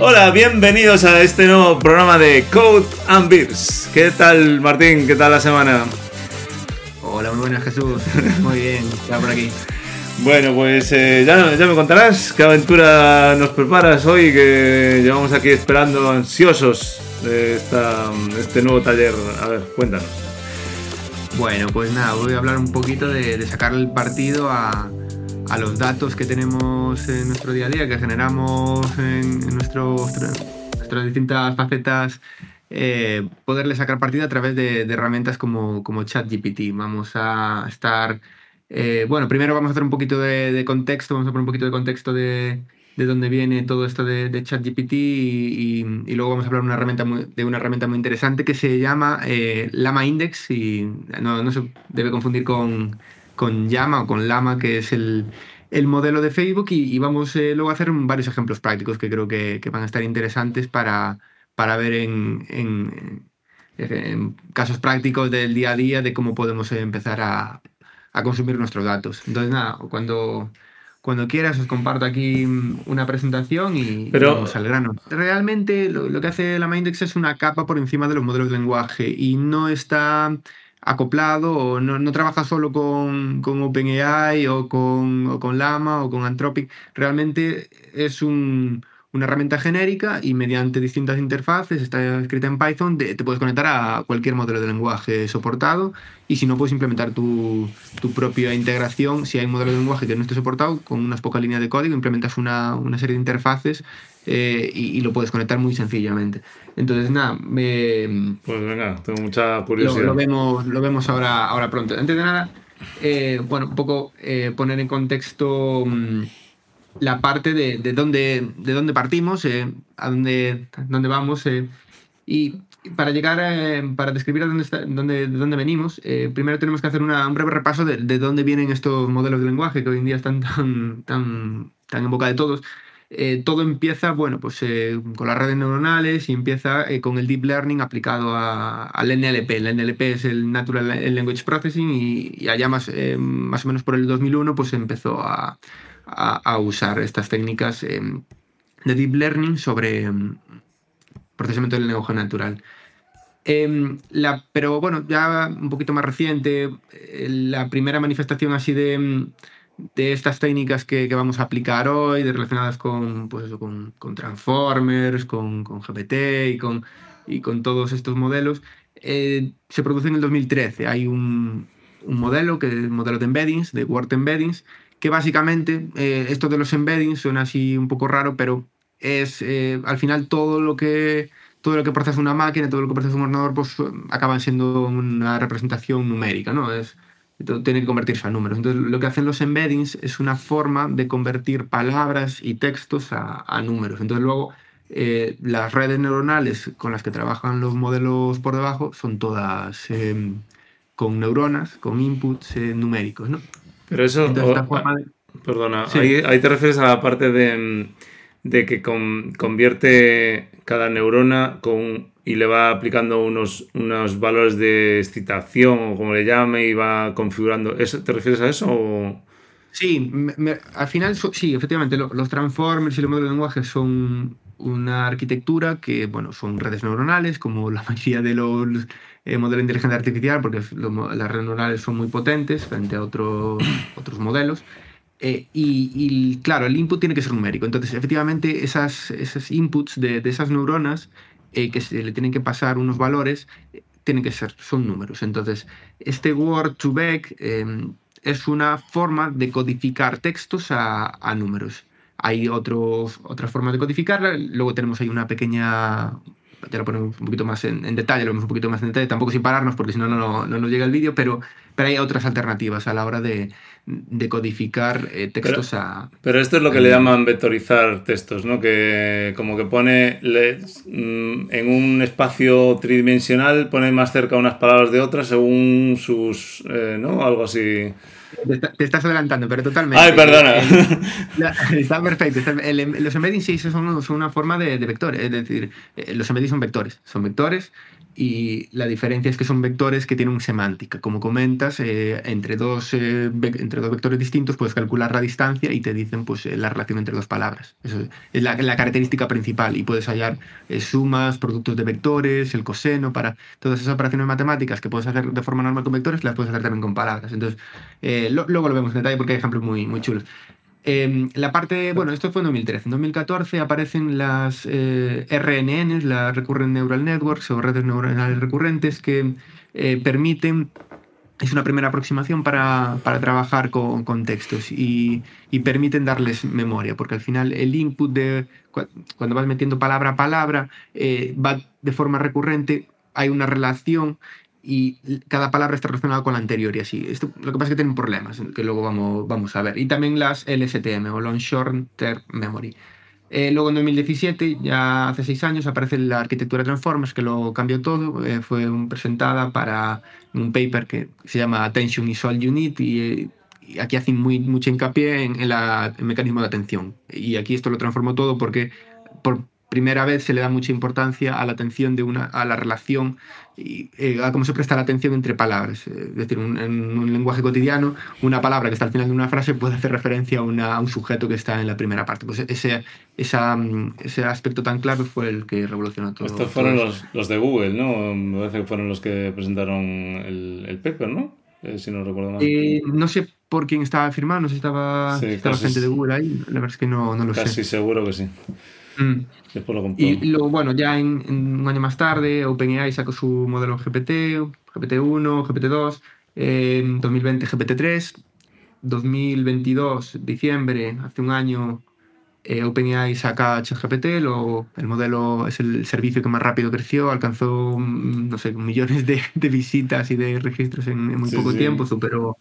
Hola, bienvenidos a este nuevo programa de Code and Beers. ¿Qué tal, Martín? ¿Qué tal la semana? Hola, muy buenas, Jesús. Muy bien, ya por aquí. Bueno, pues eh, ya, ya me contarás qué aventura nos preparas hoy, que llevamos aquí esperando ansiosos de esta, este nuevo taller. A ver, cuéntanos. Bueno, pues nada, voy a hablar un poquito de, de sacar el partido a, a, los datos que tenemos en nuestro día a día, que generamos en, en nuestro, nuestras distintas facetas, eh, poderle sacar partido a través de, herramientas como, como ChatGPT. Vamos a estar eh, bueno, primero vamos a hacer un poquito de, contexto, vamos a poner un poquito de contexto de, de dónde viene todo esto de, ChatGPT y, luego vamos a hablar una herramienta de una herramienta muy interesante que se llama eh, Lama Index y no, no, se debe confundir con, con Llama o con Lama, que es el, el modelo de Facebook y, y vamos eh, luego a hacer varios ejemplos prácticos que creo que, que van a estar interesantes para, para ver en, en, en casos prácticos del día a día de cómo podemos empezar a a consumir nuestros datos. Entonces, nada, cuando, cuando quieras os comparto aquí una presentación y, Pero, vamos al grano. Realmente lo, lo, que hace la Mindex es una capa por encima de los modelos de lenguaje y no está acoplado o no, no trabaja solo con, con OpenAI o con, con Llama o con Anthropic. Realmente es un, una herramienta genérica y mediante distintas interfaces, está escrita en Python, de, te puedes conectar a cualquier modelo de lenguaje soportado y si no puedes implementar tu, tu, propia integración, si hay un modelo de lenguaje que no esté soportado, con unas pocas líneas de código implementas una, una serie de interfaces eh, y, y, lo puedes conectar muy sencillamente. Entonces, nada. Pues venga, tengo mucha curiosidad. Lo, lo vemos, lo vemos ahora, ahora pronto. Antes de nada, eh, bueno, un poco eh, poner en contexto... Mmm, la parte de, de, dónde, de dónde partimos, a dónde, dónde vamos. Y para llegar, eh, para describir a dónde, está, dónde, de dónde venimos, eh, primero tenemos que hacer una, un breve repaso de, de, dónde vienen estos modelos de lenguaje que hoy en día están tan, tan, tan en boca de todos. Eh, todo empieza, bueno, pues eh, con las redes neuronales y empieza eh, con el deep learning aplicado a, al NLP. El NLP es el Natural Language Processing y, allá más, más o menos por el 2001 pues empezó a, a, usar estas técnicas de deep learning sobre eh, procesamiento del lenguaje natural. La, pero bueno, ya un poquito más reciente, la primera manifestación así de, de estas técnicas que, que, vamos a aplicar hoy, de relacionadas con, pues con, con Transformers, con, con, GPT y con, y con todos estos modelos, eh, se produce en el 2013. Hay un, un modelo, que el modelo de embeddings, de Word Embeddings, que básicamente eh, esto de los embeddings suena así un poco raro, pero es eh, al final todo lo que todo lo que procesa una máquina, todo lo que procesa un ordenador, pues acaban siendo una representación numérica, ¿no? Es, tiene que convertirse a números. Entonces, lo que hacen los embeddings es una forma de convertir palabras y textos a, a números. Entonces, luego, eh, las redes neuronales con las que trabajan los modelos por debajo son todas eh, con neuronas, con inputs eh, numéricos, ¿no? Pero eso... Entonces, forma de... Perdona, sí. ahí, ahí, te refieres a la parte de, de que con, convierte cada neurona con, y le va aplicando unos, unos valores de excitación o como le llame y va configurando. ¿Eso, ¿Te refieres a eso? O... Sí, me, al final sí, efectivamente, lo, los transformers y los modelos de lenguaje son una arquitectura que, bueno, son redes neuronales, como la mayoría de los eh, modelos de inteligencia artificial, porque las redes neuronales son muy potentes frente a otros, otros modelos. Eh, y, y, claro, el input tiene que ser numérico. Entonces, efectivamente, esas, esos inputs de, de esas neuronas eh, que se le tienen que pasar unos valores, eh, tienen que ser, son números. Entonces, este word to back eh, es una forma de codificar textos a, a números. Hay otros, otras formas de codificarla. Luego tenemos ahí una pequeña ya lo ponemos un poquito más en, en, detalle, lo vemos un poquito más en detalle, tampoco sin pararnos porque si no, no, no nos llega el vídeo, pero, pero hay otras alternativas a la hora de, de codificar eh, textos pero, a... Pero esto es lo que a... le llaman vectorizar textos, ¿no? Que como que pone le, mm, en un espacio tridimensional, pone más cerca unas palabras de otras según sus... Eh, ¿no? Algo así... Te estás adelantando, pero totalmente. Ay, perdona. Está perfecto. Está, el, los embeddings sí son, son, una forma de, de vectores. Es decir, eh, los embeddings son vectores. Son vectores y la diferencia es que son vectores que tienen semántica. Como comentas, eh, entre, dos, eh, entre dos vectores distintos puedes calcular la distancia y te dicen pues, eh, la relación entre dos palabras. Eso es la, característica principal y puedes hallar sumas, productos de vectores, el coseno, para todas esas operaciones matemáticas que puedes hacer de forma normal con vectores, las puedes hacer también con palabras. Entonces, luego lo vemos en detalle porque hay ejemplos muy, muy chulos. Em, la parte, bueno, esto fue en 2013. En 2014 aparecen las eh, RNNs, las Recurrent Neural Networks o redes neuronales recurrentes que eh, permiten, es una primera aproximación para, para trabajar con contextos y, y, permiten darles memoria, porque al final el input de cuando vas metiendo palabra a palabra eh, va de forma recurrente, hay una relación y cada palabra está relacionada con la anterior y así. Esto, lo que pasa es que tienen problemas que luego vamos, vamos a ver. Y también las LSTM o Long Short Term Memory. Eh, luego en 2017, ya hace seis años, aparece la arquitectura Transformers que lo cambió todo. Eh, fue presentada para un paper que se llama Attention is All You Need y, aquí hacen muy, mucho hincapié en, el mecanismo de atención. Y aquí esto lo transformó todo porque por primera vez se le da mucha importancia a la atención de una, a la relación y eh, a cómo se presta la atención entre palabras. Es decir, en un lenguaje cotidiano, una palabra que está al final de una frase puede hacer referencia a, una, a un sujeto que está en la primera parte. Pues ese, esa, ese aspecto tan claro fue el que revolucionó todo. Estos fueron los, los, de Google, ¿no? Me parece que fueron los que presentaron el, el paper, ¿no? Eh, si no recuerdo mal. Eh, no sé por quién estaba firmado, no sé si estaba, estaba gente de Google ahí. La verdad es que no, no lo sé. Casi seguro que sí. Mm. y luego, bueno, ya en, un año más tarde, OpenAI sacó su modelo GPT, GPT-1, GPT-2, en 2020 GPT-3, 2022, diciembre, hace un año, eh, OpenAI saca ChatGPT, el modelo es el servicio que más rápido creció, alcanzó, mm, no sé, millones de, visitas y de registros en, muy poco tiempo, superó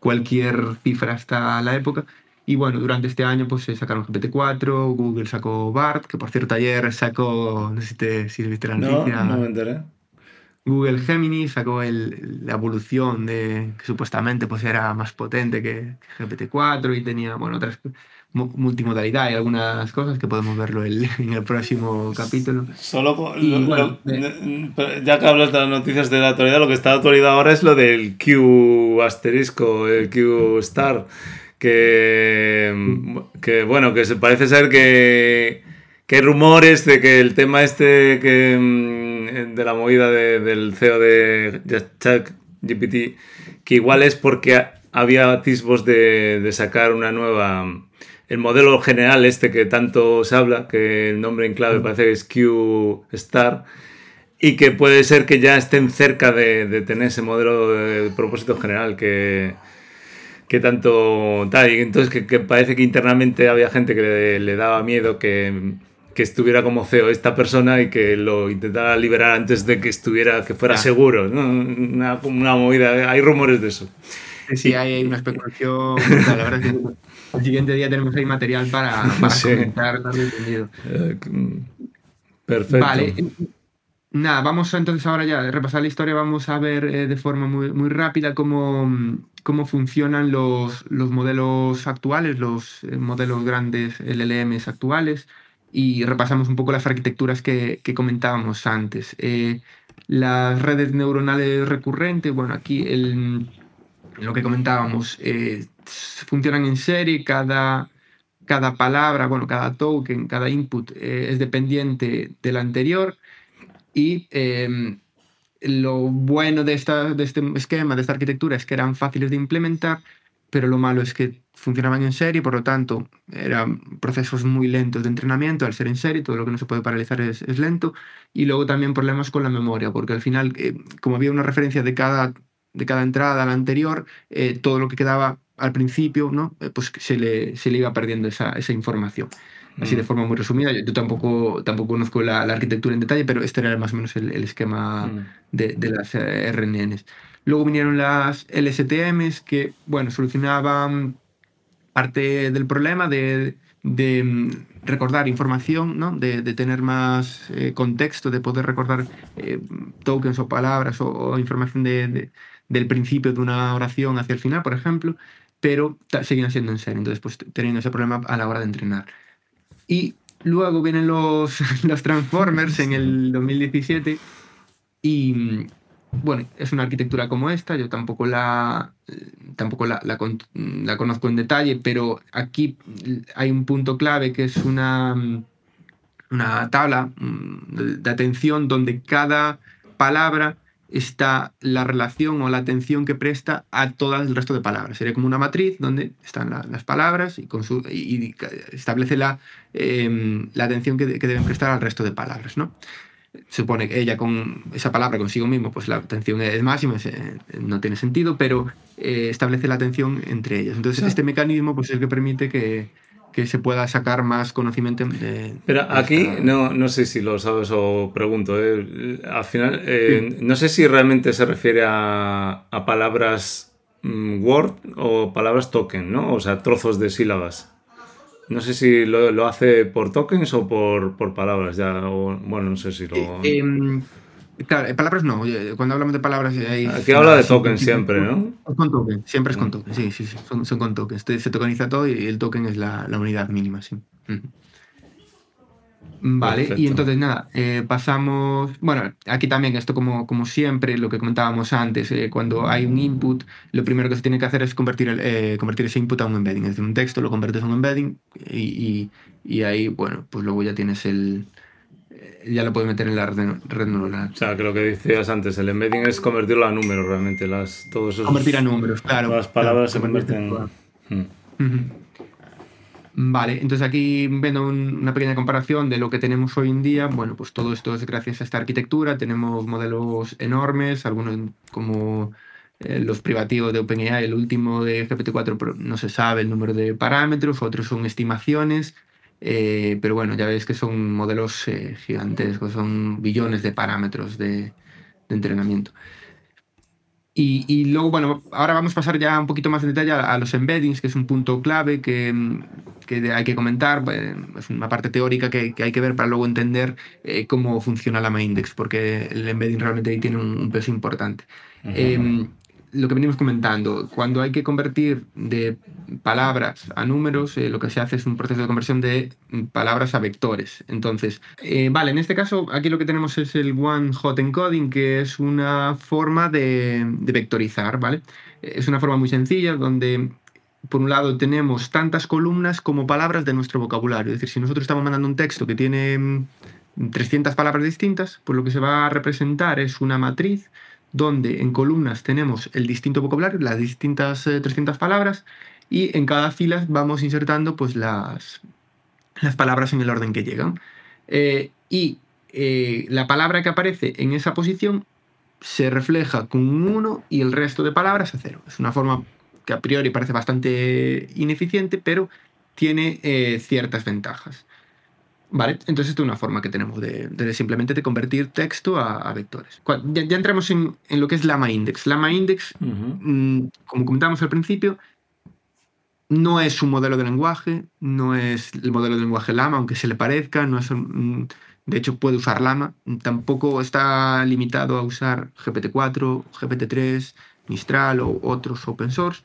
cualquier cifra hasta la época. Y bueno, durante este año pues se sacaron GPT-4, Google sacó BART, que por cierto ayer sacó, no sé si, te, si viste la noticia. No, no me enteré. Google Gemini sacó el, la evolución de que supuestamente pues era más potente que, GPT-4 y tenía bueno otras multimodalidad y algunas cosas que podemos verlo en el próximo capítulo. Solo ya que hablas de las noticias de la actualidad, lo que está de actualidad ahora es lo del Q asterisco, el Q star que, que bueno, que se parece ser que, que hay rumores de que el tema este que, mm, de la movida del CEO de ChatGPT, que igual es porque había atisbos de, de sacar una nueva el modelo general este que tanto se habla, que el nombre en clave parece que es Q Star, y que puede ser que ya estén cerca de, de tener ese modelo de propósito general que, que tanto tal. Y entonces que, parece que internamente había gente que le, daba miedo que, que, estuviera como CEO esta persona y que lo intentara liberar antes de que estuviera, que fuera seguro. Una, una, movida, hay rumores de eso. Sí, hay una especulación. la verdad es que el siguiente día tenemos ahí material para, para comentar, entendido. Eh, perfecto. Vale. Nada, vamos entonces ahora ya repasar la historia, vamos a ver eh, de forma muy, muy rápida cómo, cómo funcionan los, los modelos actuales, los eh, modelos grandes LLMs actuales y repasamos un poco las arquitecturas que, que comentábamos antes. Eh, las redes neuronales recurrentes, bueno, aquí lo que comentábamos, funcionan en serie, cada, cada palabra, bueno, cada token, cada input es dependiente del anterior y em, lo bueno de, este esquema, de esta arquitectura, es que eran fáciles de implementar, pero lo malo es que funcionaban en serie, por lo tanto, eran procesos muy lentos de entrenamiento, al ser en serie, todo lo que no se puede paralizar es, es lento, y luego también problemas con la memoria, porque al final, eh, como había una referencia de cada, de cada entrada a la anterior, eh, todo lo que quedaba al principio, ¿no? Eh, pues se le, se le iba perdiendo esa, esa información así de mm. forma muy resumida. Yo, tampoco, tampoco conozco la, arquitectura en detalle, pero este era más o menos el, esquema mm. de, de, las eh, RNNs. Luego vinieron las LSTMs que, bueno, solucionaban parte del problema de, de mm, recordar información, ¿no? de, de tener más eh, contexto, de poder recordar eh, tokens o palabras o, información de, del principio de una oración hacia el final, por ejemplo, pero seguían siendo en serie, entonces pues teniendo ese problema a la hora de entrenar. Y luego vienen los, los Transformers en el 2017, Y bueno, es una arquitectura como esta, yo tampoco la, tampoco la, la, conozco en detalle, pero aquí hay un punto clave que es una, una tabla mm, de atención donde cada palabra está la relación o la atención que presta a todo el resto de palabras. Sería como una matriz donde están las palabras y, con su, y, establece la, em, la atención que, que, deben prestar al resto de palabras. ¿no? supone que ella con esa palabra consigo mismo, pues la atención es máxima, no tiene sentido, pero eh, establece la atención entre ellas. Entonces, este mecanismo pues, es el que permite que, que se pueda sacar más conocimiento de... Pero aquí, no, no sé si lo sabes o pregunto, eh, al final, eh, no sé si realmente se refiere a, a palabras mm, Word o palabras token, ¿no? O sea, trozos de sílabas. No sé si lo, hace por tokens o por, palabras ya. bueno, no sé si lo. Eh, em, claro, palabras no. Cuando hablamos de palabras. Aquí habla de tokens siempre, ¿no? Con token, siempre es con mm. token. Sí, sí, sí. Son, con tokens. Se tokeniza todo y el token es la, unidad mínima, sí. Vale, y entonces nada, eh, pasamos, bueno, aquí también esto como, como siempre, lo que comentábamos antes, eh, cuando hay un input, lo primero que se tiene que hacer es convertir, el, eh, convertir ese input a un embedding, es decir, un texto lo conviertes a un embedding y, y, ahí, bueno, pues luego ya tienes el, ya lo puedes meter en la red, neuronal. O sea, que lo que decías antes, el embedding es convertirlo a números realmente, las, todos esos... Convertir a números, claro. Las palabras se convierten... en... Vale, entonces aquí viendo una pequeña comparación de lo que tenemos hoy en día, bueno, pues todo esto es gracias a esta arquitectura, tenemos modelos enormes, algunos como eh, los privativos de OpenAI, el último de GPT-4 no se sabe el número de parámetros, otros son estimaciones, eh, pero bueno, ya veis que son modelos eh, gigantescos, son billones de parámetros de entrenamiento. Y, luego, bueno, ahora vamos a pasar ya un poquito más en detalle a, los embeddings, que es un punto clave que, que hay que comentar. Es una parte teórica que, que, hay que ver para luego entender eh, cómo funciona la MyIndex, porque el embedding realmente ahí tiene un, peso importante lo que venimos comentando, cuando hay que convertir de palabras a números, eh, lo que se hace es un proceso de conversión de palabras a vectores. Entonces, eh, vale, en este caso, aquí lo que tenemos es el One Hot Encoding, que es una forma de, vectorizar, ¿vale? Es una forma muy sencilla donde por un lado tenemos tantas columnas como palabras de nuestro vocabulario. Es decir, si nosotros estamos mandando un texto que tiene 300 palabras distintas, pues lo que se va a representar es una matriz donde en columnas tenemos el distinto vocabulario, las distintas 300 eh, palabras, y en cada fila vamos insertando pues, las, las palabras en el orden que llegan. Eh, y eh, la palabra que aparece en esa posición se refleja con un 1 y el resto de palabras a 0. Es una forma que a priori parece bastante ineficiente, pero tiene ciertas ventajas. ¿Vale? Entonces, esta es una forma que tenemos de, simplemente de convertir texto a, vectores. Ya, entramos en, lo que es Lama Index. Lama Index, mm, como comentamos al principio, no es un modelo de lenguaje, no es el modelo de lenguaje Lama, aunque se le parezca, no es mm, de hecho puede usar Lama, tampoco está limitado a usar GPT-4, GPT-3, Mistral o otros open source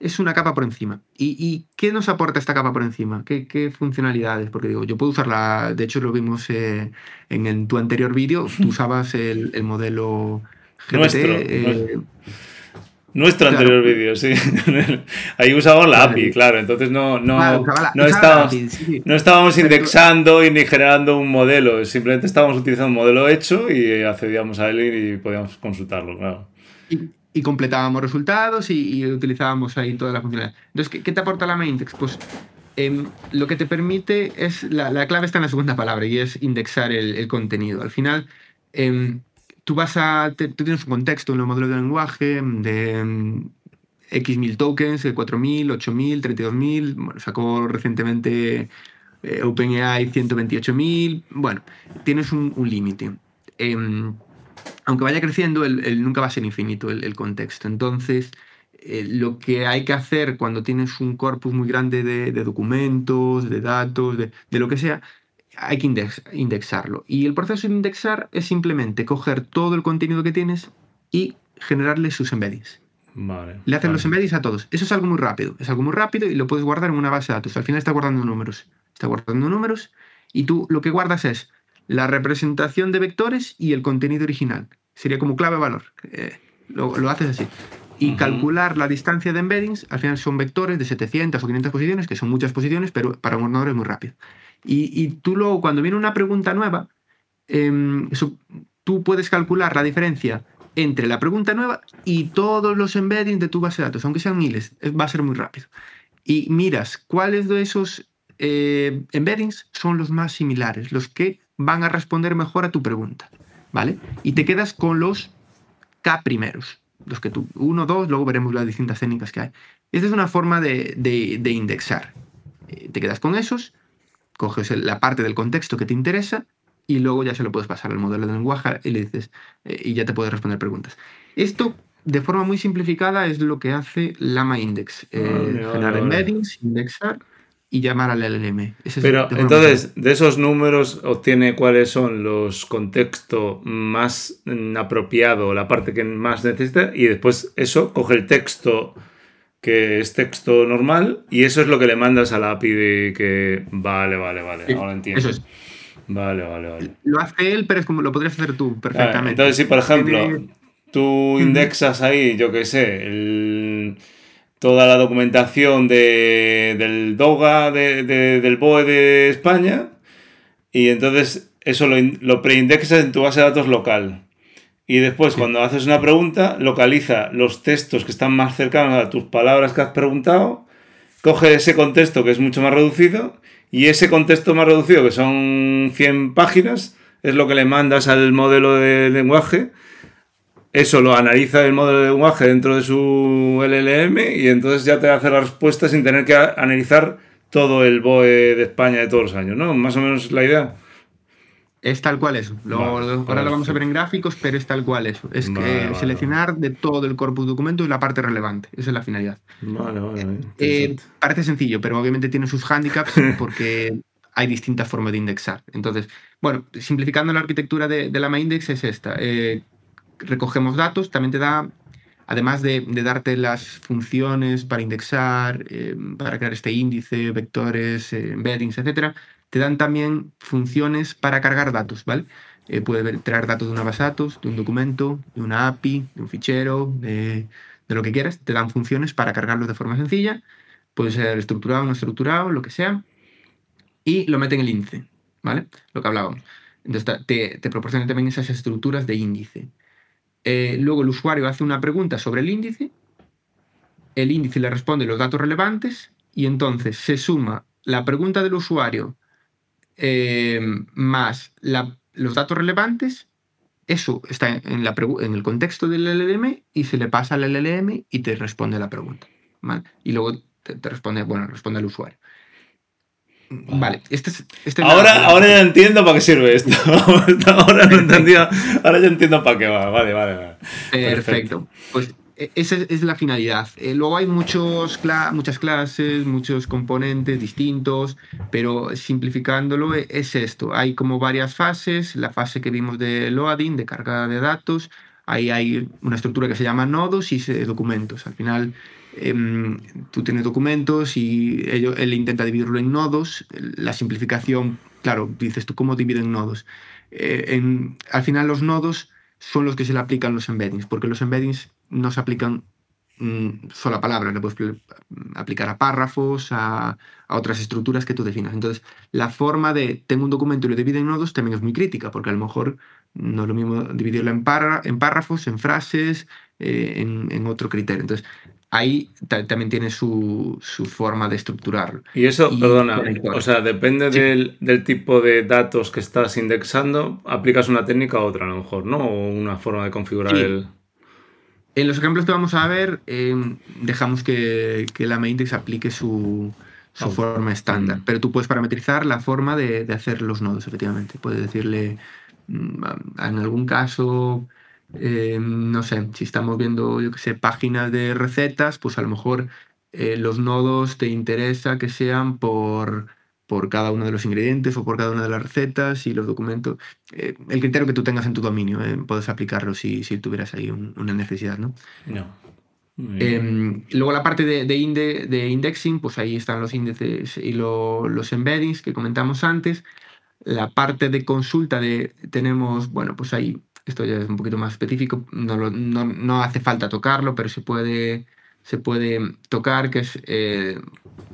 es una capa por encima. ¿Y, qué nos aporta esta capa por encima? ¿Qué, funcionalidades? Porque digo, yo puedo usarla, de hecho lo vimos eh, en, tu anterior vídeo, tú usabas el, modelo GPT. Nuestro, eh, nuestro anterior vídeo, sí. Ahí usamos la API, claro. Entonces no, no, no, estábamos, no estábamos indexando y ni generando un modelo. Simplemente estábamos utilizando un modelo hecho y accedíamos a él y podíamos consultarlo, claro y completábamos resultados y, utilizábamos ahí toda la funcionalidad. Entonces, ¿qué, te aporta la Maindex? Pues em, lo que te permite es, la, clave está en la segunda palabra y es indexar el, contenido. Al final, em, tú vas a, tú tienes un contexto en el modelo de lenguaje de em, X mil tokens, 4.000, 8.000, 32.000, bueno, sacó recientemente eh, OpenAI 128.000, bueno, tienes un, un límite aunque vaya creciendo, el, nunca va a ser infinito el, contexto. Entonces, eh, lo que hay que hacer cuando tienes un corpus muy grande de, documentos, de datos, de, lo que sea, hay que indexarlo. Y el proceso de indexar es simplemente coger todo el contenido que tienes y generarle sus embeddings. Le hacen los embeddings a todos. Eso es algo muy rápido. Es algo muy rápido y lo puedes guardar en una base de datos. Al final está guardando números. Está guardando números y tú lo que guardas es la representación de vectores y el contenido original. sería como clave-valor. Eh, lo, lo, haces así. Y calcular la distancia de embeddings, al final son vectores de 700 o 500 posiciones, que son muchas posiciones, pero para un ordenador es muy rápido. Y, y tú luego, cuando viene una pregunta nueva, eh, tú puedes calcular la diferencia entre la pregunta nueva y todos los embeddings de tu base de datos, aunque sean miles, va a ser muy rápido. Y miras cuáles de esos eh, embeddings son los más similares, los que van a responder mejor a tu pregunta, ¿vale? Y te quedas con los K primeros, los que tú, uno, dos, luego veremos las distintas técnicas que hay. Esta es una forma de, de, indexar. Eh, te quedas con esos, coges la parte del contexto que te interesa y luego ya se lo puedes pasar al modelo de lenguaje y le dices, eh, y ya te puede responder preguntas. Esto, de forma muy simplificada, es lo que hace Lama Index. Eh, generar embeddings, indexar y llamar al LLM. Pero entonces, de esos números obtiene cuáles son los contextos más apropiados, la parte que más necesita, y después eso coge el texto que es texto normal, y eso es lo que le mandas a la API de que vale, vale, vale, ahora entiendo. Eso es. Vale, vale, vale. Lo hace él, pero es como lo podrías hacer tú perfectamente. entonces, si por ejemplo, tú indexas ahí, yo qué sé, toda la documentación de, del DOGA, del BOE de España, y entonces eso lo, lo preindexas en tu base de datos local. Y después, cuando haces una pregunta, localiza los textos que están más cercanos a tus palabras que has preguntado, coge ese contexto que es mucho más reducido y ese contexto más reducido, que son 100 páginas, es lo que le mandas al modelo de lenguaje. Eso lo analiza el modelo de lenguaje dentro de su LLM y entonces ya te hace la respuesta sin tener que analizar todo el BOE de España de todos los años, ¿no? Más o menos la idea. Es tal cual eso. ahora lo vamos a ver en gráficos, pero es tal cual eso. Es que seleccionar de todo el corpus documento y la parte relevante. Esa es la finalidad. Vale, vale. Eh, parece sencillo, pero obviamente tiene sus handicaps porque hay distintas formas de indexar. Entonces, bueno, simplificando la arquitectura de, de la MyIndex es esta. Eh, recogemos datos, también te da, además de, darte las funciones para indexar, eh, para crear este índice, vectores, embeddings, etcétera, te dan también funciones para cargar datos, ¿vale? Eh, puedes traer datos de una base de datos, de un documento, de una API, de un fichero, de, lo que quieras. Te dan funciones para cargarlos de forma sencilla. Puede ser estructurado, no estructurado, lo que sea. Y lo mete en el índice, ¿vale? Lo que hablábamos. Entonces te, te proporciona también esas estructuras de índice. Eh, luego el usuario hace una pregunta sobre el índice. El índice le responde los datos relevantes y entonces se suma la pregunta del usuario eh, más los datos relevantes, eso está en, el contexto del LLM y se le pasa al LLM y te responde la pregunta. Y luego te, responde, bueno, responde el usuario. Vale, este este ahora, ahora ya entiendo para qué sirve esto. ahora no entendía, ahora ya entiendo para qué va. Vale, vale, vale. Perfecto. Pues e, esa es la finalidad. Eh, luego hay muchos muchas clases, muchos componentes distintos, pero simplificándolo e, es esto. Hay como varias fases. La fase que vimos de loading, de carga de datos. Ahí hay una estructura que se llama nodos y documentos. Al final em, tú tienes documentos y él intenta dividirlo en nodos. La simplificación, claro, dices tú, ¿cómo dividen nodos? Eh, al final los nodos son los que se le aplican los embeddings, porque los embeddings no se aplican mm, solo a palabras, le puedes aplicar a párrafos, a, otras estructuras que tú definas. Entonces, la forma de tengo un documento y lo divido en nodos también es muy crítica, porque a lo mejor no es lo mismo dividirlo en, en párrafos, en frases, eh, en, otro criterio. Entonces, ahí también tiene su, forma de estructurarlo. Y eso, perdona, o sea, depende del, del, tipo de datos que estás indexando, aplicas una técnica u otra a lo mejor, ¿no? O una forma de configurar el... En los ejemplos que vamos a ver, em, dejamos que, que la Maindex aplique su, su forma estándar, mm. pero tú puedes parametrizar la forma de, de hacer los nodos, efectivamente. Puedes decirle, mm, en algún caso, em, no sé, si estamos viendo, yo qué sé, páginas de recetas, pues a lo mejor eh, los nodos te interesa que sean por por cada uno de los ingredientes o por cada una de las recetas y los documentos. Eh, el criterio que tú tengas en tu dominio, eh, puedes aplicarlo si, si tuvieras ahí una necesidad, ¿no? No. Em, luego la parte de, de, indexing, pues ahí están los índices y los embeddings que comentamos antes. La parte de consulta de, tenemos, bueno, pues ahí esto ya es un poquito más específico, no, no, hace falta tocarlo, pero se puede, se puede tocar, que es eh,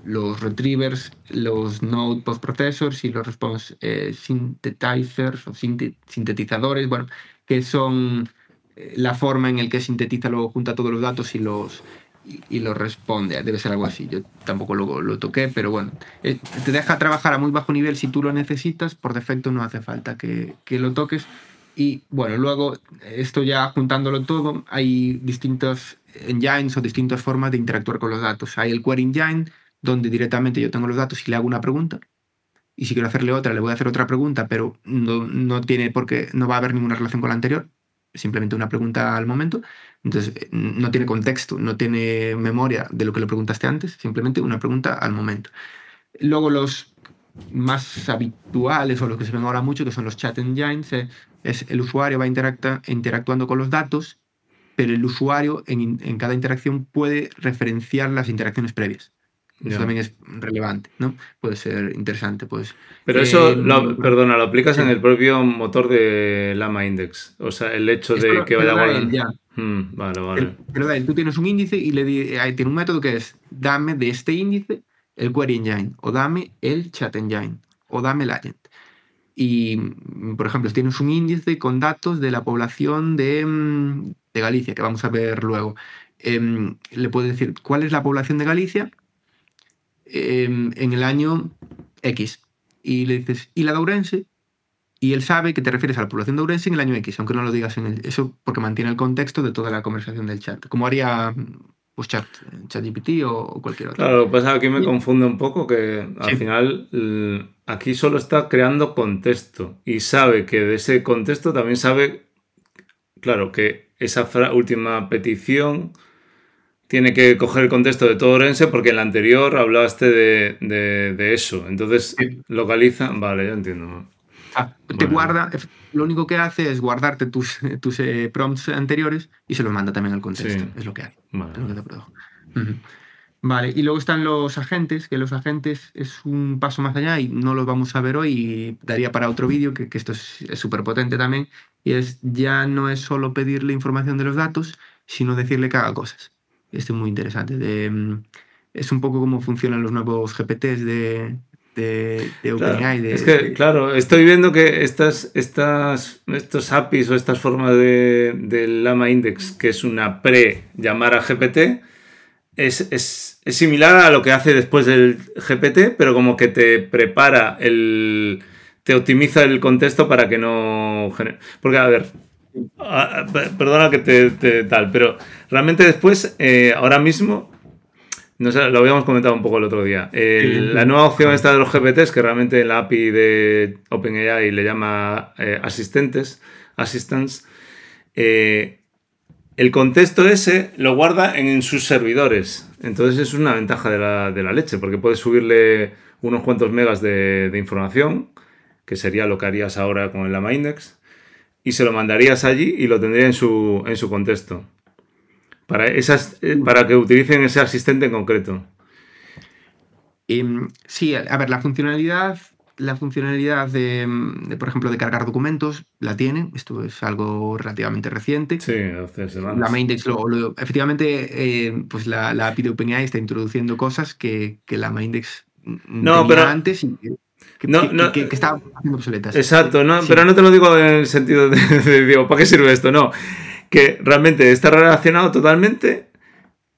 los retrievers, los node postprocessors y los response eh, synthesizers o sintetizadores, bueno, que son eh, la forma en la que sintetiza luego junta todos los datos y los, y, lo responde. Debe ser algo así. Yo tampoco lo, lo toqué, pero bueno. Eh, te deja trabajar a muy bajo nivel si tú lo necesitas. Por defecto no hace falta que, que lo toques. Y bueno, luego, esto ya juntándolo todo, hay distintos engines o distintas formas de interactuar con los datos. Hay el Query Engine, donde directamente yo tengo los datos y le hago una pregunta. Y si quiero hacerle otra, le voy a hacer otra pregunta, pero no, no tiene porque no va a haber ninguna relación con la anterior. Simplemente una pregunta al momento. Entonces, no tiene contexto, no tiene memoria de lo que le preguntaste antes, simplemente una pregunta al momento. Luego los más habituales o los que se ven ahora mucho, que son los chat engines, eh, es el usuario va interactuando con los datos, pero el usuario en, en cada interacción puede referenciar las interacciones previas. Eso también es relevante, ¿no? Puede ser interesante, pues. Pero eso, eh, perdona, lo aplicas en el propio motor de Lama Index. O sea, el hecho de que vaya a guardar. Mm, vale, vale. pero tú tienes un índice y le tiene un método que es dame de este índice el query engine, o dame el chat engine, o dame el agent. Y, por ejemplo, tienes un índice con datos de la población de, mm, de Galicia, que vamos a ver luego, em, le puedes decir cuál es la población de Galicia Em, en el año X. Y le dices, ¿y la de Ourense? Y él sabe que te refieres a la población de Ourense en el año X, aunque no lo digas en el... Eso porque mantiene el contexto de toda la conversación del chat. Como haría pues chat, ChatGPT o cualquier otro. Claro, lo que pasa es que aquí me confunde un poco que al final aquí solo está creando contexto y sabe que de ese contexto también sabe, claro, que esa última petición tiene que coger el contexto de todo Orense porque en la anterior hablaste de, eso. Entonces localiza. Vale, ya entiendo. Ah, te guarda, lo único que hace es guardarte tus, tus eh, prompts anteriores y se los manda también al contexto. Es lo que hace. Vale. y luego están los agentes, que los agentes es un paso más allá y no los vamos a ver hoy y daría para otro vídeo, que, que, esto es súper potente también, y es ya no es solo pedirle información de los datos, sino decirle que haga cosas. Este es muy interesante. De, mm, es un poco cómo funcionan los nuevos GPTs de, de, OpenAI. es que, claro, estoy viendo que estas, estas, estos APIs o estas formas de, del Lama Index, que es una pre llamar a GPT, es, es, es, similar a lo que hace después del GPT, pero como que te prepara el. te optimiza el contexto para que no. Porque, a ver, perdona que te, tal, pero realmente después, eh, ahora mismo, lo habíamos comentado un poco el otro día. la nueva opción esta de los GPTs, que realmente en la API de OpenAI le llama eh, asistentes, assistants, eh, el contexto ese lo guarda en, sus servidores. Entonces es una ventaja de la, leche, porque puedes subirle unos cuantos megas de, de, información, que sería lo que harías ahora con el Lama Index y se lo mandarías allí y lo tendría en su, en su contexto. Para, esas, eh, para que utilicen ese asistente en concreto. Em, sí, a ver, la funcionalidad, la funcionalidad de, por ejemplo, de cargar documentos la tiene. Esto es algo relativamente reciente. Sí, hace semanas. La Maindex lo, efectivamente, eh, pues la, la, API de OpenAI está introduciendo cosas que, que la Maindex no, pero, antes que, no, no, que, está haciendo obsoletas. Exacto, no, pero no te lo digo en el sentido de, digo, ¿para qué sirve esto? No, que realmente está relacionado totalmente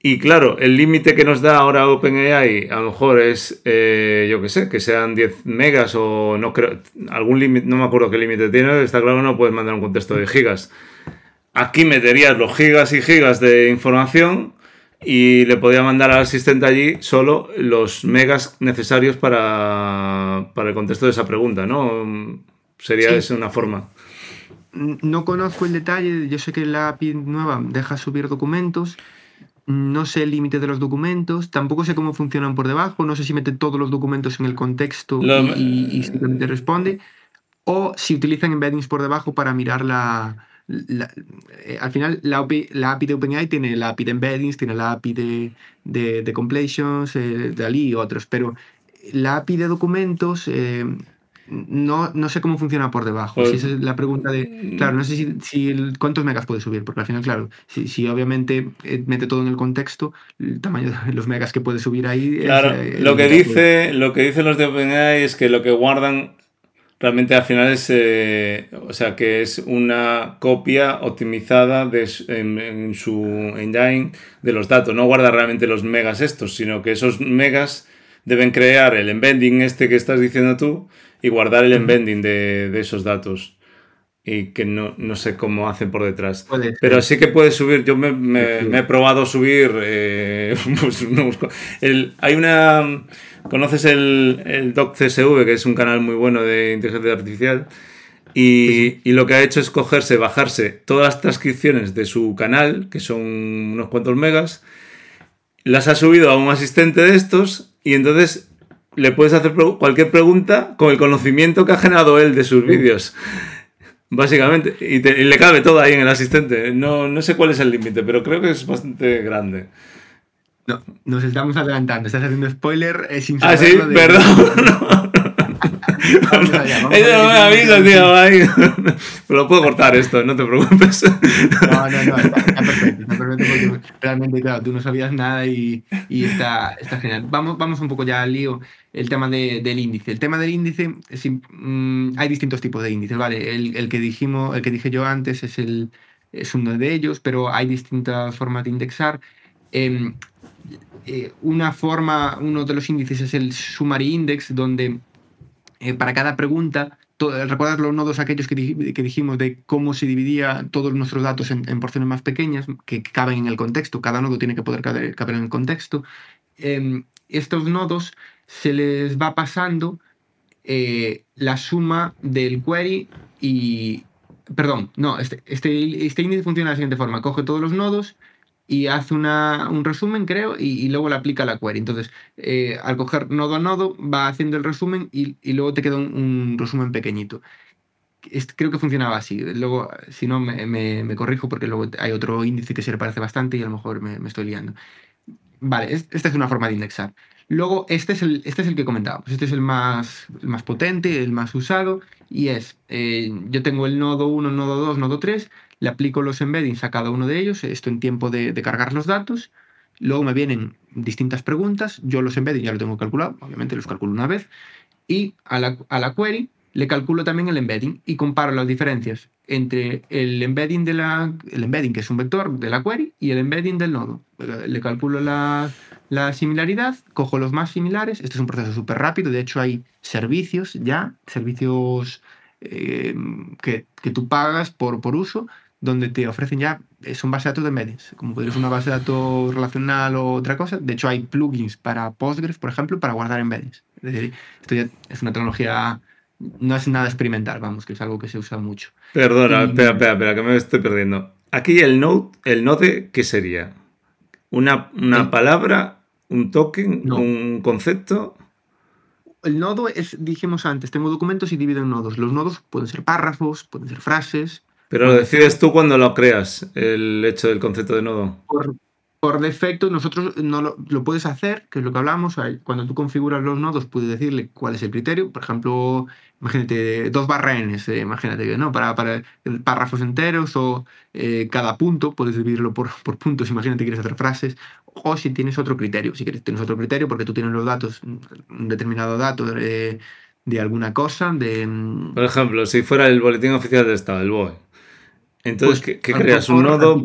y claro, el límite que nos da ahora OpenAI a lo mejor es, eh, yo qué sé, que sean 10 megas o no creo, algún límite, no me acuerdo qué límite tiene, está claro, no puedes mandar un contexto de gigas. Aquí meterías los gigas y gigas de información y le podía mandar al asistente allí solo los megas necesarios para, el contexto de esa pregunta, ¿no? Sería esa una forma. No conozco el detalle, yo sé que la API nueva deja subir documentos, no sé el límite de los documentos, tampoco sé cómo funcionan por debajo, no sé si mete todos los documentos en el contexto y, y, simplemente responde, o si utilizan embeddings por debajo para mirar la, eh, al final la API, la API, de OpenAI tiene la API de embeddings, tiene la API de, de, de completions, eh, de Ali y otros, pero la API de documentos, eh, no, no sé cómo funciona por debajo. Pues si esa es la pregunta de. Claro, no sé si, cuántos megas puede subir, porque al final, claro, si, si obviamente eh, mete todo en el contexto, el tamaño de los megas que puede subir ahí. es, Claro, eh, lo que dice, lo que dicen los de OpenAI es que lo que guardan realmente al final es, eh, o sea, que es una copia optimizada de, en, en su engine de los datos. No guarda realmente los megas estos, sino que esos megas deben crear el embedding este que estás diciendo tú y guardar el embedding de, de esos datos. Y que no, no sé cómo hacen por detrás. Puede. Pero sí que puedes subir. Yo me, me- me he probado subir. eh, pues, el- hay una. ¿Conoces el, el Doc CSV, que es un canal muy bueno de inteligencia artificial? Y, y lo que ha hecho es cogerse, bajarse todas las transcripciones de su canal, que son unos cuantos megas, las ha subido a un asistente de estos y entonces le puedes hacer cualquier pregunta con el conocimiento que ha generado él de sus vídeos. Básicamente, y, te- y le cabe todo ahí en el asistente. No, no sé cuál es el límite, pero creo que es bastante grande. No, nos estamos adelantando. Estás haciendo spoiler eh, sin Ah, sí, de- perdón. Vamos allá, vamos Eso no me tío. ahí. Pero lo puedo cortar esto, no te preocupes. No, no, no, está, está perfecto, está perfecto porque realmente, claro, tú no sabías nada y, y está, está genial. Vamos, vamos un poco ya al lío, el tema de- del índice. El tema del índice, mm, hay distintos tipos de índices, ¿vale? El, el que dijimos, el que dije yo antes es, el, es uno de ellos, pero hay distintas formas de indexar. Em, eh, una forma, uno de los índices es el Summary Index, donde eh, para cada pregunta, to- ¿recuerdas los nodos aquellos que, dij- que dijimos de cómo se dividía todos nuestros datos en, porciones más pequeñas que caben en el contexto? Cada nodo tiene que poder caber, caber en el contexto. Em, estos nodos se les va pasando eh, la suma del query y... Perdón, no, este, este, este índice funciona de la siguiente forma. Coge todos los nodos y hace una, un resumen, creo, y, y luego le aplica la query. Entonces, eh, al coger nodo a nodo, va haciendo el resumen y, y luego te queda un, resumen pequeñito. Creo que funcionaba así. Luego, si no, me, me- corrijo porque luego hay otro índice que se le parece bastante y a lo mejor me, estoy liando. Vale, es- esta es una forma de indexar. Luego, este es el, este es el que comentábamos. Este es el más, más potente, el más usado. Y es, eh, yo tengo el nodo 1, nodo 2, nodo 3, le aplico los embeddings a cada uno de ellos, esto en tiempo de, cargar los datos. Luego me vienen distintas preguntas, yo los embeddings ya lo tengo calculado, obviamente los calculo una vez. Y a la, a la query le calculo también el embedding y comparo las diferencias entre el embedding, de la, el embedding que es un vector de la query, y el embedding del nodo. Le calculo la, la similaridad, cojo los más similares. Este es un proceso súper rápido. De hecho, hay servicios ya, servicios eh, que, que tú pagas por, por uso, donde te ofrecen ya, son base de datos de embeddings, como podría ser una base de datos relacional o otra cosa. De hecho, hay plugins para Postgres, por ejemplo, para guardar embeddings. Es decir, esto ya es una tecnología, no es nada experimental, vamos, que es algo que se usa mucho. Perdona, Y- espera, espera, espera, que me estoy perdiendo. Aquí el node, el node, ¿qué sería? ¿Una, una El- palabra? ¿Un token? No. ¿Un concepto? El nodo es, dijimos antes, tengo documentos y divido en nodos. Los nodos pueden ser párrafos, pueden ser frases. Pero lo decides tú cuando lo creas, el hecho del concepto de nodo. Por, por defecto, nosotros no lo, lo puedes hacer, que es lo que hablamos. Cuando tú configuras los nodos, puedes decirle cuál es el criterio. Por ejemplo, imagínate dos barra n, eh, imagínate, ¿no? Para, para párrafos enteros o eh, cada punto, puedes dividirlo por, por puntos. Imagínate que quieres hacer frases. O si tienes otro criterio, si quieres, tienes otro criterio porque tú tienes los datos, un determinado dato de, de alguna cosa, de, Por ejemplo, si fuera el boletín oficial de Estado, el BOE. Entonces, Pues, ¿qué, a creas? ¿Un nodo?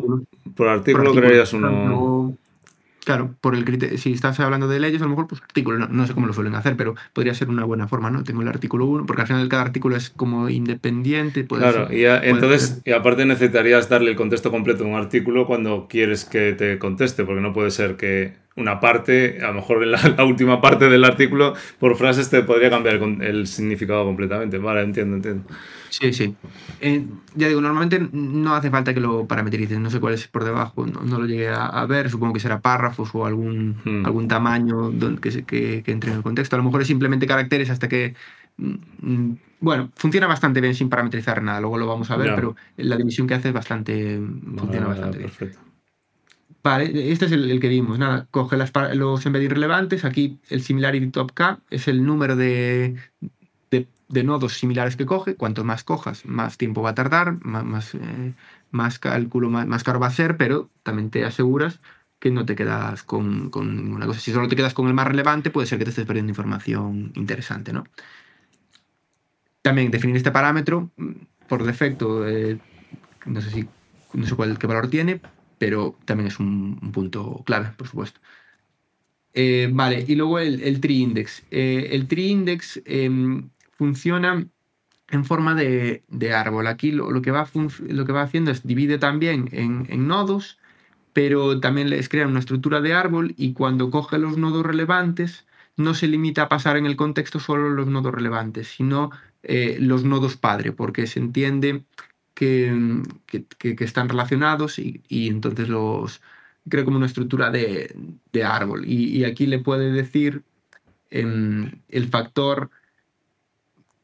Por artículo artículo, crearías uno. Claro, por el criterio, si estás hablando de leyes, a lo mejor, pues artículo, no, no sé cómo lo suelen hacer, pero podría ser una buena forma, ¿no? Tengo el artículo 1, porque al final cada artículo es como independiente. Claro, ser- y a- entonces, ser- y aparte necesitarías darle el contexto completo de un artículo cuando quieres que te conteste, porque no puede ser que una parte, a lo mejor en la, la última parte del artículo, por frases te podría cambiar el, significado completamente. Vale, entiendo, entiendo. Sí, sí. Eh, ya digo, normalmente no hace falta que lo parametrices, no sé cuál es por debajo, no, no lo llegué a, a ver, supongo que será párrafos o algún, Hmm. algún tamaño que, se- que, que entre en el contexto. A lo mejor es simplemente caracteres hasta que... mm, mm, Bueno, funciona bastante bien sin parametrizar nada, luego lo vamos a ver, Ya. pero la división que hace es bastante, Vale, funciona bastante bien. Vale, este es el, que vimos. Nada, coge los embeddings relevantes. Aquí el similarity top K es el número de, de nodos similares que coge. Cuanto más cojas, más tiempo va a tardar, más, más, cálculo, más, caro va a ser, pero también te aseguras que no te quedas con, con, ninguna cosa. Si solo te quedas con el más relevante, puede ser que te estés perdiendo información interesante, ¿no? También definir este parámetro, mm, por defecto, eh, no sé si no sé cuál, qué valor tiene, pero también es un, punto clave, por supuesto. Eh, vale, y luego el, tree index. Eh, el tree index em, funciona en forma de, árbol. Aquí lo, que va lo, que va haciendo es divide también en, nodos, pero también les crea una estructura de árbol y cuando coge los nodos relevantes, no se limita a pasar en el contexto solo los nodos relevantes, sino eh, los nodos padre, porque se entiende que, están relacionados y, entonces los creo como una estructura de, árbol. Y, aquí le puede decir em, el factor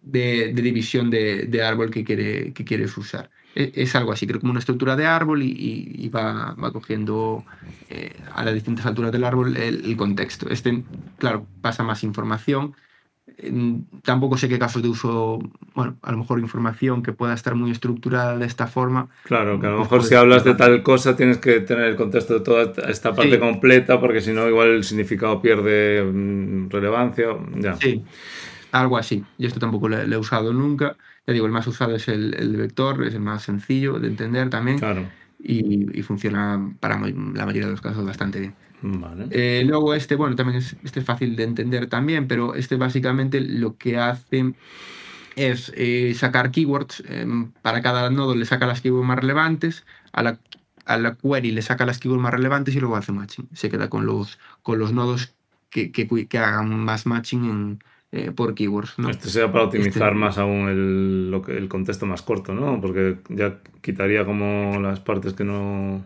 de, división de, árbol que, quiere, que quieres usar. E, es, algo así, creo como una estructura de árbol y, va, va, cogiendo eh, a las distintas alturas del árbol el, contexto. Este, claro, pasa más información tampoco sé qué casos de uso, bueno, a lo mejor información que pueda estar muy estructurada de esta forma. Claro, que a lo mejor si hablas de tal cosa tienes que tener el contexto de toda esta parte completa porque si no igual el significado pierde mm, relevancia. Ya. Sí, algo así. Y esto tampoco lo, he usado nunca. Ya digo, el más usado es el, el, vector, es el más sencillo de entender también. Claro. Y, y funciona para la mayoría de los casos bastante bien. Eh, luego este, bueno, también es, este es fácil de entender también, pero este básicamente lo que hace es eh, sacar keywords, em, para cada nodo le saca las keywords más relevantes, a la, a la query le saca las keywords más relevantes y luego hace matching. Se queda con los, con los nodos que, que, hagan más matching en, eh, por keywords. ¿no? Esto sea para optimizar este más aún el, lo que, el contexto más corto, ¿no? Porque ya quitaría como las partes que no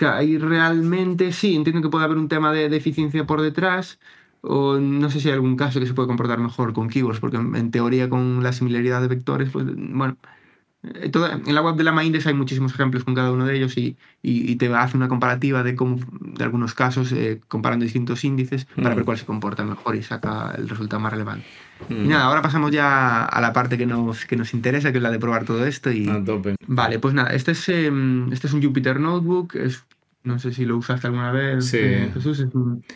ahí realmente sí, entiendo que puede haber un tema de, eficiencia por detrás, o no sé si hay algún caso que se puede comportar mejor con keywords, porque en, teoría con la similaridad de vectores, pues bueno, eh, en la web de la Maindex hay muchísimos ejemplos con cada uno de ellos y, y, te hace una comparativa de cómo, de algunos casos, eh, comparando distintos índices para ver mm. cuál se comporta mejor y saca el resultado más relevante. Y mm. nada, ahora pasamos ya a la parte que nos, que nos interesa, que es la de probar todo esto. Y... Vale, pues nada, este es, em, este es un Jupyter Notebook, es no sé si lo usaste alguna vez. Sí. Eh, Jesús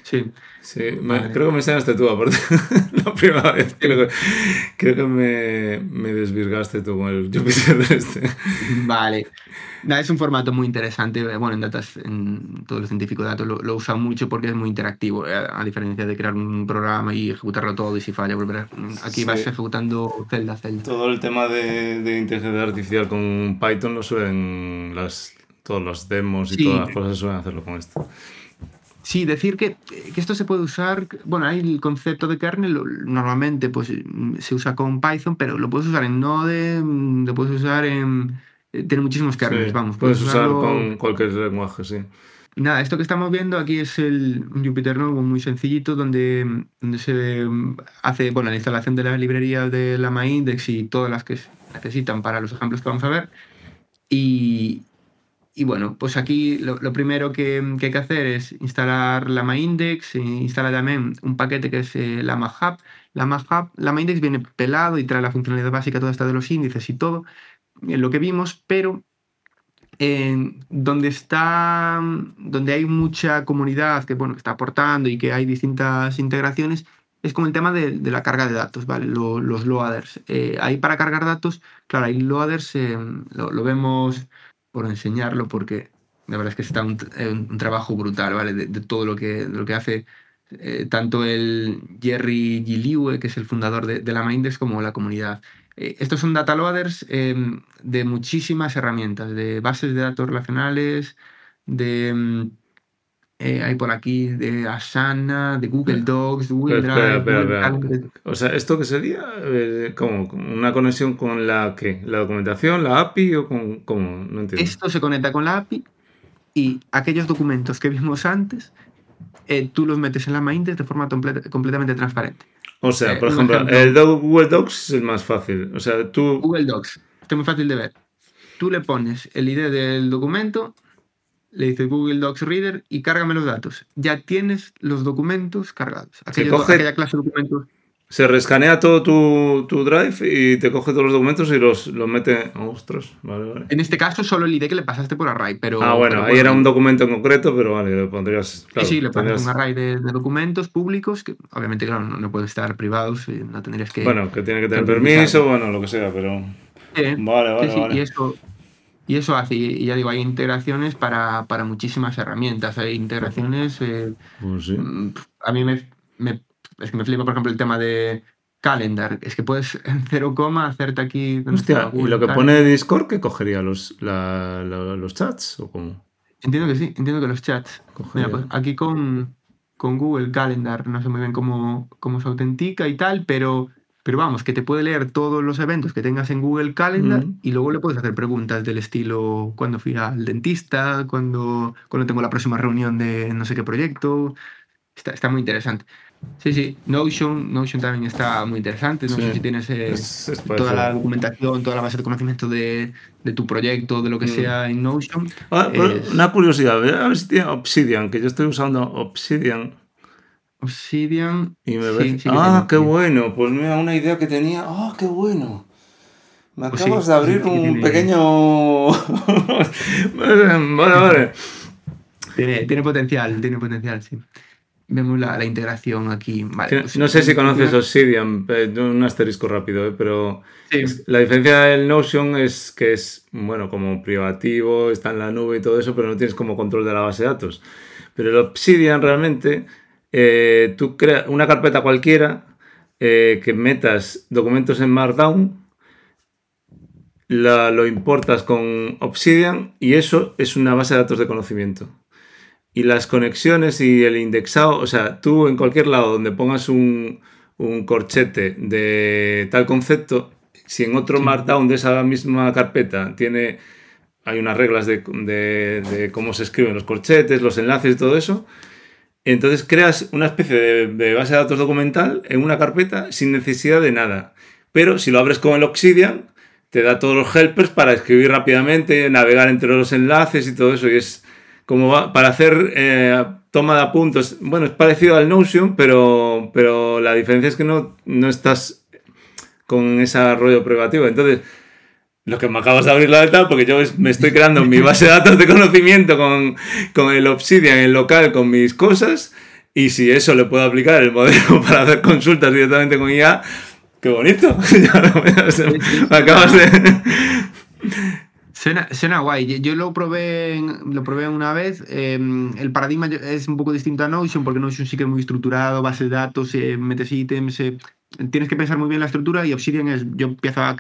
Sí. sí. creo que me enseñaste tú, aparte. la primera vez. Creo que, creo que me, me, desvirgaste tú con el Jupyter este. Vale. es un formato muy interesante. Bueno, en datas, en todo el científico de datos lo, lo usa mucho porque es muy interactivo. Eh, a, diferencia de crear un programa y ejecutarlo todo y si falla volver. Aquí vas ejecutando celda a celda. Todo el tema de, de inteligencia artificial con Python lo suelen las todos los demos y todas las cosas suelen hacerlo con esto. Sí, decir que, esto se puede usar, bueno, hay el concepto de kernel, normalmente pues se usa con Python, pero lo puedes usar en Node, lo puedes usar en... Eh, tiene muchísimos kernels, vamos. Puedes, usar con cualquier lenguaje, sí. Nada, esto que estamos viendo aquí es el Jupyter Notebook muy sencillito donde, donde se hace bueno, la instalación de la librería de la MyIndex y todas las que necesitan para los ejemplos que vamos a ver. Y, y bueno, pues aquí lo, primero que, hay que hacer es instalar la MyIndex, e instala también un paquete que es eh, la MyHub. La MyHub, la MyIndex viene pelado y trae la funcionalidad básica toda esta de los índices y todo, en lo que vimos, pero donde está, donde hay mucha comunidad que bueno, está aportando y que hay distintas integraciones, es con el tema de, la carga de datos, ¿vale? los loaders. Eh, ahí para cargar datos, claro, hay loaders, eh, lo, vemos por enseñarlo, porque la verdad es que está un, un trabajo brutal, ¿vale? De, todo lo que, lo que hace eh, tanto el Jerry Giliue, que es el fundador de, la Mindex, como la comunidad. Eh, estos son data loaders em, de muchísimas herramientas, de bases de datos relacionales, de... Eh, hay por aquí de Asana, de Google Docs, de Google Drive. O sea, ¿esto qué sería? Eh, como ¿Una conexión con la qué? ¿La documentación, la API o con cómo? No entiendo. Esto se conecta con la API y aquellos documentos que vimos antes, eh, tú los metes en la Mindex de forma completamente transparente. O sea, por ejemplo, el Google Docs es el más fácil. O sea, tú... Google Docs, esto es muy fácil de ver. Tú le pones el ID del documento le dices Google Docs Reader y cárgame los datos. Ya tienes los documentos cargados. Aquella, clase de documentos. Se rescanea todo tu, tu, drive y te coge todos los documentos y los, los mete. Ostras, vale, vale. En este caso, solo el ID que le pasaste por array, pero. Ah, bueno, ahí era un documento en concreto, pero vale, le pondrías. sí, sí, le pones un array de, documentos públicos que, obviamente, claro, no, no pueden estar privados, no tendrías que. Bueno, que tiene que tener permiso, bueno, lo que sea, pero. vale, vale, sí, vale. Y eso, y eso hace, y ya digo, hay integraciones para, para muchísimas herramientas. Hay integraciones. Eh, pues sí. A mí me, me, es que me flipa, por ejemplo, el tema de Calendar. Es que puedes en cero coma hacerte aquí. Hostia, ¿y lo que pone Discord que cogería los, la, la, los chats o cómo? Entiendo que sí, entiendo que los chats. Mira, pues aquí con, con Google Calendar, no sé muy bien cómo, cómo se autentica y tal, pero pero vamos, que te puede leer todos los eventos que tengas en Google Calendar mm. y luego le puedes hacer preguntas del estilo cuando fui al dentista, cuando, cuando tengo la próxima reunión de no sé qué proyecto. Está, está muy interesante. Sí, sí, Notion, Notion también está muy interesante. No sé si tienes eh, toda la documentación, toda la base de conocimiento de, de tu proyecto, de lo que mm. sea en Notion. Ah, una curiosidad, a ver si tiene Obsidian, que yo estoy usando Obsidian Obsidian. Y me ah, qué bueno. Pues mira, una idea que tenía. ¡Ah, qué bueno! Me pues acabas de abrir un pequeño. vale, vale. Tiene, tiene, potencial, tiene potencial, sí. Vemos la, la integración aquí. Vale, pues no sé si conoces Obsidian, un asterisco rápido, ¿eh? pero la diferencia del Notion es que es, bueno, como privativo, está en la nube y todo eso, pero no tienes como control de la base de datos. Pero el Obsidian realmente eh, tú creas una carpeta cualquiera eh, que metas documentos en Markdown, lo importas con Obsidian y eso es una base de datos de conocimiento. Y las conexiones y el indexado, o sea, tú en cualquier lado donde pongas un, corchete de tal concepto, si en otro Markdown de esa misma carpeta tiene, hay unas reglas de, de cómo se escriben los corchetes, los enlaces y todo eso, entonces creas una especie de, base de datos documental en una carpeta sin necesidad de nada. Pero si lo abres con el Obsidian, te da todos los helpers para escribir rápidamente, navegar entre los enlaces y todo eso. Y es como para hacer eh, toma de apuntes. Bueno, es parecido al Notion, pero, pero la diferencia es que no, no estás con ese rollo privativo. Entonces, lo que me acabas de abrir la letra, porque yo me estoy creando mi base de datos de conocimimiento con, con el Obsidian en local, con mis cosas, y si eso le puedo aplicar el modelo para hacer consultas directamente con IA, qué bonito. me acabas de... Suena, guay. Yo lo probé, lo probé una vez. Em, el paradigma es un poco distinto a Notion, porque Notion sí que es muy estructurado, base de datos, eh, metes ítems. Eh, tienes que pensar muy bien la estructura y Obsidian es, yo empiezo a, a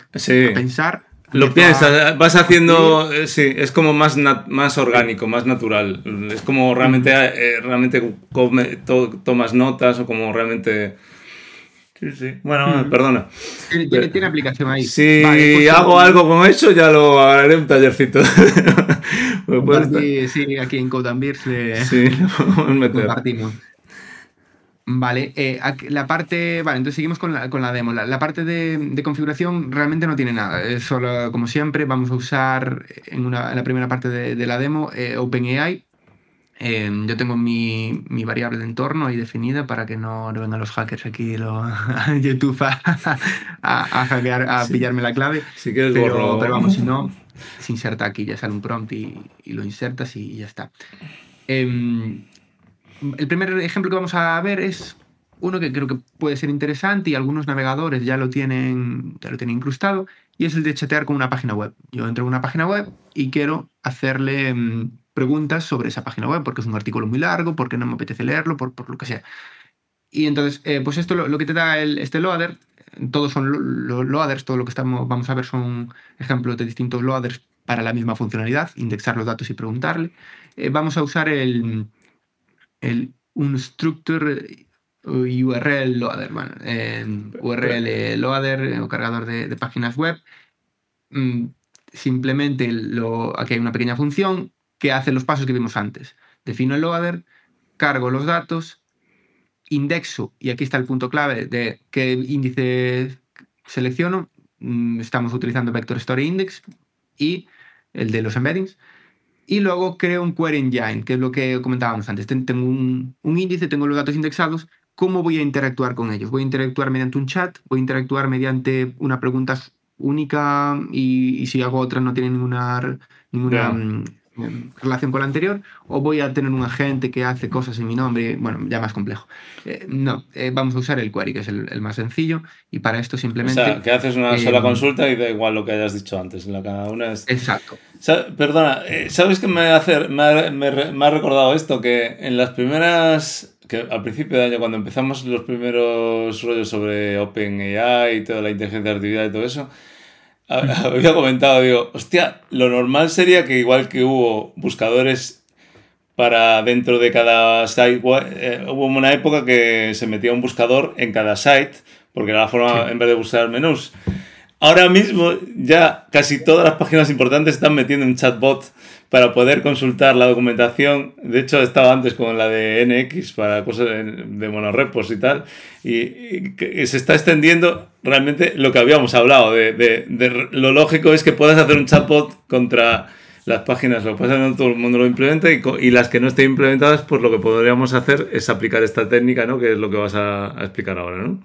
pensar lo piensas, vas haciendo, eh, sí, es como más, más orgánico, más natural. Es como realmente, eh, realmente tomas notas o como realmente... Sí, sí. Bueno, perdona. Tiene, aplicación ahí. Si pues hago algo con eso, ya lo haré un tallercito. sí, aquí en Code sí, lo compartimos. Vale, eh, la parte. Vale, entonces seguimos con la, con la demo. La, parte de, configuración realmente no tiene nada. Es solo, como siempre, vamos a usar en, una, la primera parte de, la demo eh, OpenAI. Eh, yo tengo mi, mi, variable de entorno ahí definida para que no, vengan los hackers aquí lo, a YouTube a, a, hackear, a pillarme la clave. Si quieres pero, pero vamos, si no, se inserta aquí, ya sale un prompt y, y lo insertas y ya está. Em, el primer ejemplo que vamos a ver es uno que creo que puede ser interesante y algunos navegadores ya lo tienen, ya lo tienen incrustado, y es el de chatear con una página web. Yo entro en una página web y quiero hacerle mm, preguntas sobre esa página web, porque es un artículo muy largo, porque no me apetece leerlo, por, por lo que sea. Y entonces, eh, pues esto lo, que te da este loader, todos son loaders, todo lo que estamos, vamos a ver son ejemplos de distintos loaders para la misma funcionalidad, indexar los datos y preguntarle. Eh, vamos a usar el, el Unstructure URL Loader, bueno, URL Loader o cargador de, páginas web. Mm, simplemente lo, aquí hay una pequeña función que hace los pasos que vimos antes. Defino el loader, cargo los datos, indexo, y aquí está el punto clave de qué índice selecciono. Mm, estamos utilizando Vector Story Index y el de los embeddings. Y luego creo un query engine, que es lo que comentábamos antes. Tengo un, índice, tengo los datos indexados, ¿cómo voy a interactuar con ellos? ¿Voy a interactuar mediante un chat? ¿Voy a interactuar mediante una pregunta única y, si hago otra no tiene ninguna, ninguna mm, relación con la anterior, o voy a tener un agente que hace cosas en mi nombre, bueno, ya más complejo. Eh, no, eh, vamos a usar el query, que es el, más sencillo, y para esto simplemente... O sea, que haces una sola consulta y da igual lo que hayas dicho antes, la cada una es... Exacto. perdona, eh, ¿sabes qué me, hace, me, ha recordado esto? Que en las primeras que al principio de año, cuando empezamos los primeros rollos sobre OpenAI y toda la inteligencia artificial y todo eso, había comentado, digo, hostia, lo normal sería que igual que hubo buscadores para dentro de cada site, eh, hubo una época que se metía un buscador en cada site, porque era la forma, en vez de buscar menús. Ahora mismo ya casi todas las páginas importantes están metiendo un chatbot para poder consultar la documentación. De hecho, estaba antes con la de NX para cosas de, monorepos y tal. Y, se está extendiendo realmente lo que habíamos hablado. De, lo lógico es que puedas hacer un chatbot contra las páginas. Lo que pasa es que no todo el mundo lo implementa y, las que no estén implementadas, pues lo que podríamos hacer es aplicar esta técnica, ¿no? Que es lo que vas a, a explicar ahora, ¿no?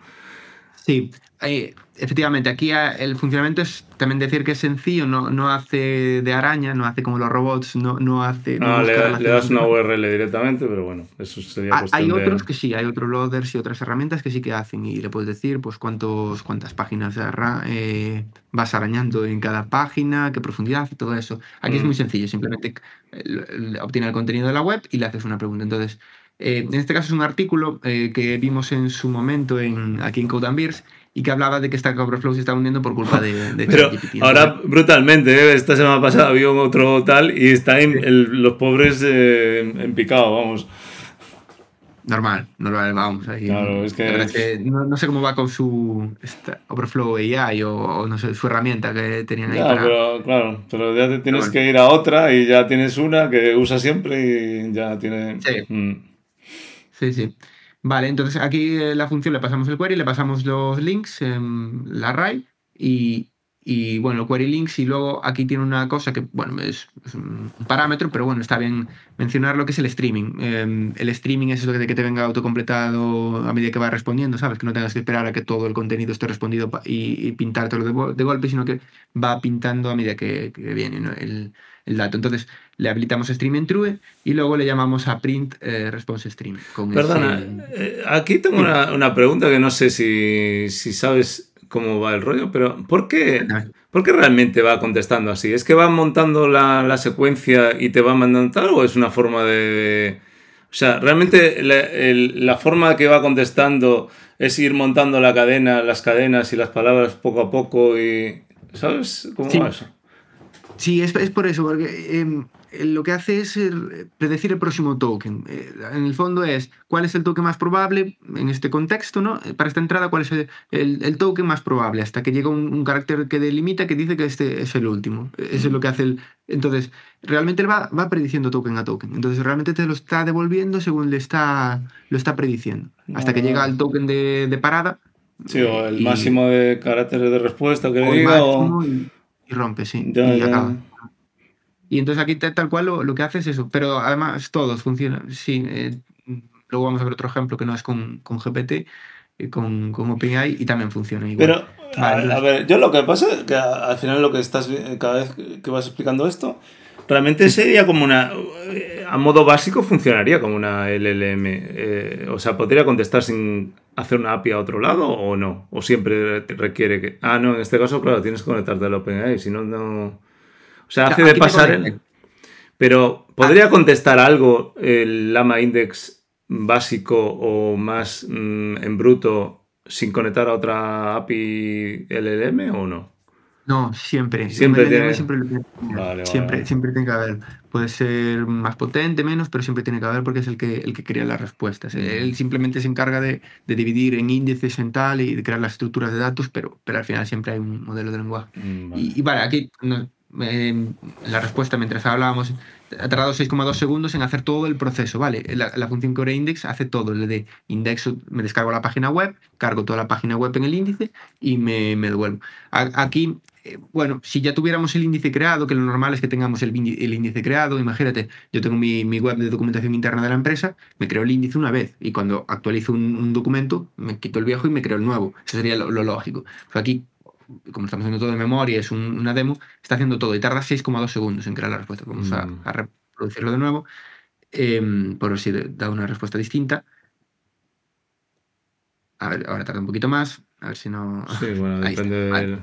Sí, eh, efectivamente, aquí ah, el funcionamiento es también decir que es sencillo, no, no hace de araña, no hace como los robots, no, no hace... No, le, das una URL directamente, pero bueno, eso sería ah, Hay otros que sí, hay otros loaders y otras herramientas que sí que hacen y le puedes decir pues cuántos, cuántas páginas eh, vas arañando en cada página, qué profundidad y todo eso. Aquí es muy mm. sencillo, simplemente eh, obtiene el contenido de la web y le haces una pregunta. Entonces, en este caso es un artículo que vimos en su momento en, aquí en Code and Beers y que hablaba de que Stack Overflow se estaba hundiendo por culpa de, de Pero ahora, brutalmente, ¿eh? esta semana pasada había otro tal y están los pobres eh, en picado, vamos. Normal, normal, vamos. Ahí. Claro, es que... no, sé cómo va con su Overflow AI o, no sé, su herramienta que tenían ahí. pero, claro, pero ya te tienes que ir a otra y ya tienes una que usa siempre y ya tiene... Sí, mm. sí. sí. Vale, entonces aquí eh, la función le pasamos el query, le pasamos los links, en la array y, y, bueno, query links y luego aquí tiene una cosa que, bueno, es, un parámetro, pero bueno, está bien mencionar lo que es el streaming. Em, el streaming es eso de que te venga autocompletado a medida que va respondiendo, ¿sabes? Que no tengas que esperar a que todo el contenido esté respondido y, y pintártelo de, de, golpe, sino que va pintando a medida que, viene el, el dato. Entonces, le habilitamos stream true y luego le llamamos a print eh, response stream. Perdona, eh, aquí tengo una, pregunta que no sé si, sabes cómo va el rollo, pero ¿por qué, ¿por qué realmente va contestando así? ¿Es que va montando la, secuencia y te va mandando tal o es una forma de... O sea, realmente la, forma que va contestando es ir montando la cadena, las cadenas y las palabras poco a poco y... ¿Sabes cómo va eso? Sí, es, por eso, porque eh, lo que hace es eh, predecir el próximo token. Eh, en el fondo es cuál es el token más probable en este contexto, ¿no? Para esta entrada, cuál es el, token más probable, hasta que llega un, carácter que delimita que dice que este es el último. Eso es lo que hace el. Entonces, realmente él va, va prediciendo token a token. Entonces, realmente te lo está devolviendo según le está, lo está prediciendo. Hasta que llega al token de, parada. Sí, o el máximo de caracteres de respuesta que le diga. Y, rompe, sí. y acaba. Y entonces aquí tal cual lo, que hace es eso. Pero además todos funcionan. Sí, eh, luego vamos a ver otro ejemplo que no es con, con GPT, eh, con, con, OpenAI y también funciona igual. Pero, a, ver, yo lo que pasa es que al final lo que estás, cada vez que vas explicando esto, realmente sería como una, a modo básico funcionaría como una LLM. Eh, o sea, podría contestar sin hacer una API a otro lado o no. O siempre requiere que... Ah, no, en este caso, claro, tienes que conectarte al OpenAI, si no, no... O sea, hace de pasar. Pero, ¿podría ah. contestar algo el Lama Index básico o más mm, en bruto sin conectar a otra API LLM o no? No, siempre. Siempre tiene... Siempre, siempre, siempre, tiene que haber. Puede ser más potente, menos, pero siempre tiene que haber porque es el que, el que crea las respuestas. Mm. Él simplemente se encarga de, dividir en índices en tal y de crear las estructuras de datos, pero, pero al final siempre hay un modelo de lenguaje. Mm, y, vale, aquí en la respuesta mientras hablábamos, ha tardado 6,2 segundos en hacer todo el proceso, ¿vale? La, función core index hace todo, le de indexo, me descargo la página web, cargo toda la página web en el índice y me, me devuelvo. Aquí, bueno, si ya tuviéramos el índice creado, que lo normal es que tengamos el, el índice creado, imagínate, yo tengo mi, mi, web de documentación interna de la empresa, me creo el índice una vez y cuando actualizo un, documento, me quito el viejo y me creo el nuevo. Eso sería lo, lógico. aquí como estamos haciendo todo de memoria, es una demo, está haciendo todo y tarda 6,2 segundos en crear la respuesta. Vamos a, mm. reproducirlo de nuevo, em, por si da una respuesta distinta. A ver, ahora tarda un poquito más, a ver si no... Sí, bueno, depende de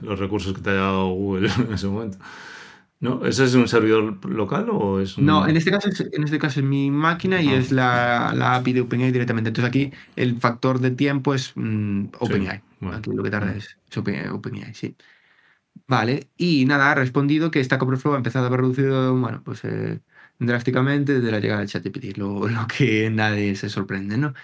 los recursos que te haya dado Google en ese momento. ¿No? ¿Ese es un servidor local o es un... No, en este caso es, en este caso es mi máquina y ah. es la, la, API de OpenAI directamente. Entonces aquí el factor de tiempo es mm, OpenAI. Aquí lo que tarda es, OpenAI, sí. Vale, y nada, ha respondido que Stack Overflow ha empezado a haber reducido, bueno, pues eh, drásticamente desde la llegada del ChatGPT, lo, lo que nadie se sorprende, ¿no?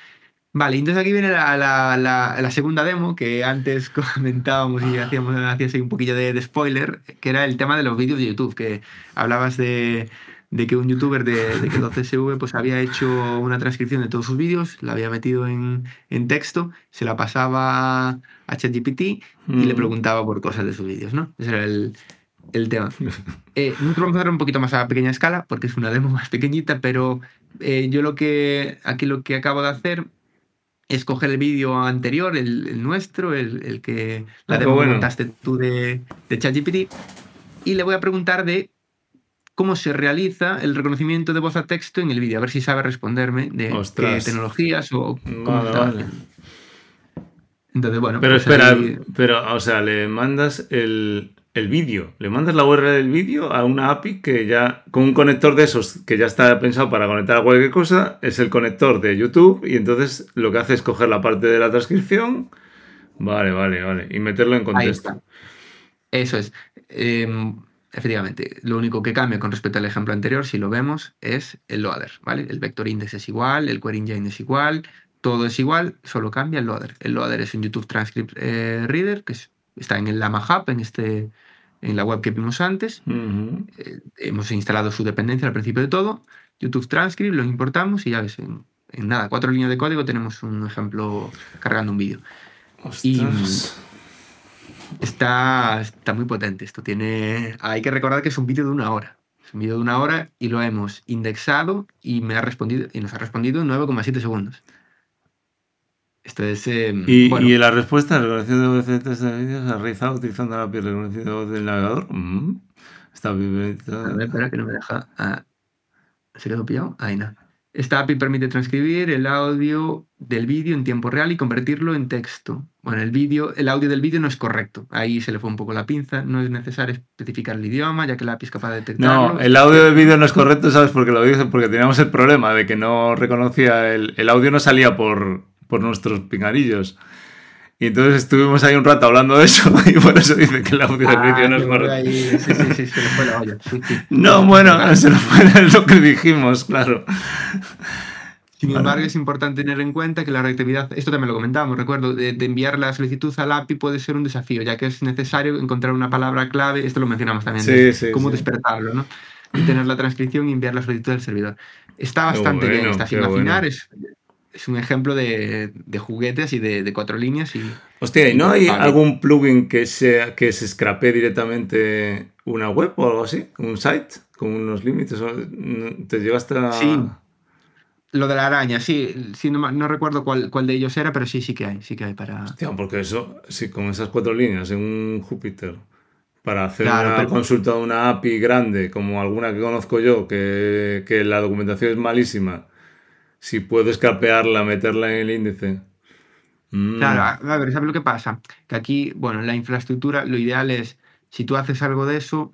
Vale, entonces aquí viene la, la, la, segunda demo que antes comentábamos y hacíamos hacías un poquillo de, spoiler, que era el tema de los vídeos de YouTube, que hablabas de, de que un youtuber de, de 12SV pues había hecho una transcripción de todos sus vídeos, la había metido en, en texto, se la pasaba a ChatGPT y le mm. preguntaba por cosas de sus vídeos, ¿no? Ese era el, el tema. Eh, nosotros vamos a hacer un poquito más a pequeña escala porque es una demo más pequeñita, pero eh, yo lo que aquí lo que acabo de hacer escoger el vídeo anterior, el, nuestro, el, que la ah, montaste tú de, de ChatGPT, y le voy a preguntar de cómo se realiza el reconocimiento de voz a texto en el vídeo, a ver si sabe responderme de qué tecnologías o cómo Entonces, bueno. Pero pues espera, pero, o sea, le mandas el, el vídeo. Le mandas la URL del vídeo a una API que ya, con un conector de esos que ya está pensado para conectar a cualquier cosa, es el conector de YouTube y entonces lo que hace es coger la parte de la transcripción, vale, vale, vale, y meterlo en contexto. Eso es. Em, efectivamente, lo único que cambia con respecto al ejemplo anterior, si lo vemos, es el loader, ¿vale? El vector index es igual, el query engine es igual, todo es igual, solo cambia el loader. El loader es un YouTube Transcript eh, Reader, que está en el Lama Hub, en este en la web que vimos antes. Eh, hemos instalado su dependencia al principio de todo. YouTube Transcript, lo importamos y ya ves, en, nada, cuatro líneas de código tenemos un ejemplo cargando un vídeo. Y está, está muy potente. Esto tiene. Hay que recordar que es un vídeo de una hora. Es un vídeo de una hora y lo hemos indexado y me ha respondido y nos ha respondido en 9,7 segundos. Em, ¿Y, ¿Y, la respuesta, el reconocido de voz de vídeos, se ha realizado utilizando la API reconocido de voz del navegador. Mm, está bien. A ver, espera que no me deja. Ah, ¿Se quedó pillado? Ahí no. Esta API permite transcribir el audio del vídeo en tiempo real y convertirlo en texto. Bueno, el vídeo, el audio del vídeo no es correcto. Ahí se le fue un poco la pinza. No es necesario especificar el idioma, ya que la API es capaz de detectarlo. No, el audio del vídeo no es correcto, ¿sabes? Porque lo dice porque teníamos el problema de que no reconocía el, el audio no salía por por nuestros pingarillos. Y entonces estuvimos ahí un rato hablando de eso y por eso dice que el audio del ah, vídeo no es correcto. Sí, sí, sí, se le fue la olla. No, bueno, se nos fue lo que dijimos, claro. Sin embargo, es importante tener en cuenta que la reactividad, esto también lo comentábamos, recuerdo, de, enviar la solicitud al API puede ser un desafío, ya que es necesario encontrar una palabra clave, esto lo mencionamos también, sí, cómo despertarlo, ¿no? Y tener la transcripción y enviar la solicitud al servidor. Está bastante bien, está sin afinar, es, es un ejemplo de, de juguetes y de, de, cuatro líneas. Y, Hostia, ¿y no hay algún plugin que, sea, que se scrape directamente una web o algo así? ¿Un site con unos límites? ¿Te llegaste a...? Sí. Lo de la araña, sí. sí no, no, recuerdo cuál, cuál de ellos era, pero sí, sí que hay. Sí que hay para... Hostia, porque eso, sí, con esas cuatro líneas en un Júpiter para hacer una consulta de una API grande, como alguna que conozco yo, que, que la documentación es malísima si puedo escapearla, meterla en el índice. Mm. Claro, a ver, ¿sabes lo que pasa? Que aquí, bueno, la infraestructura, lo ideal es, si tú haces algo de eso,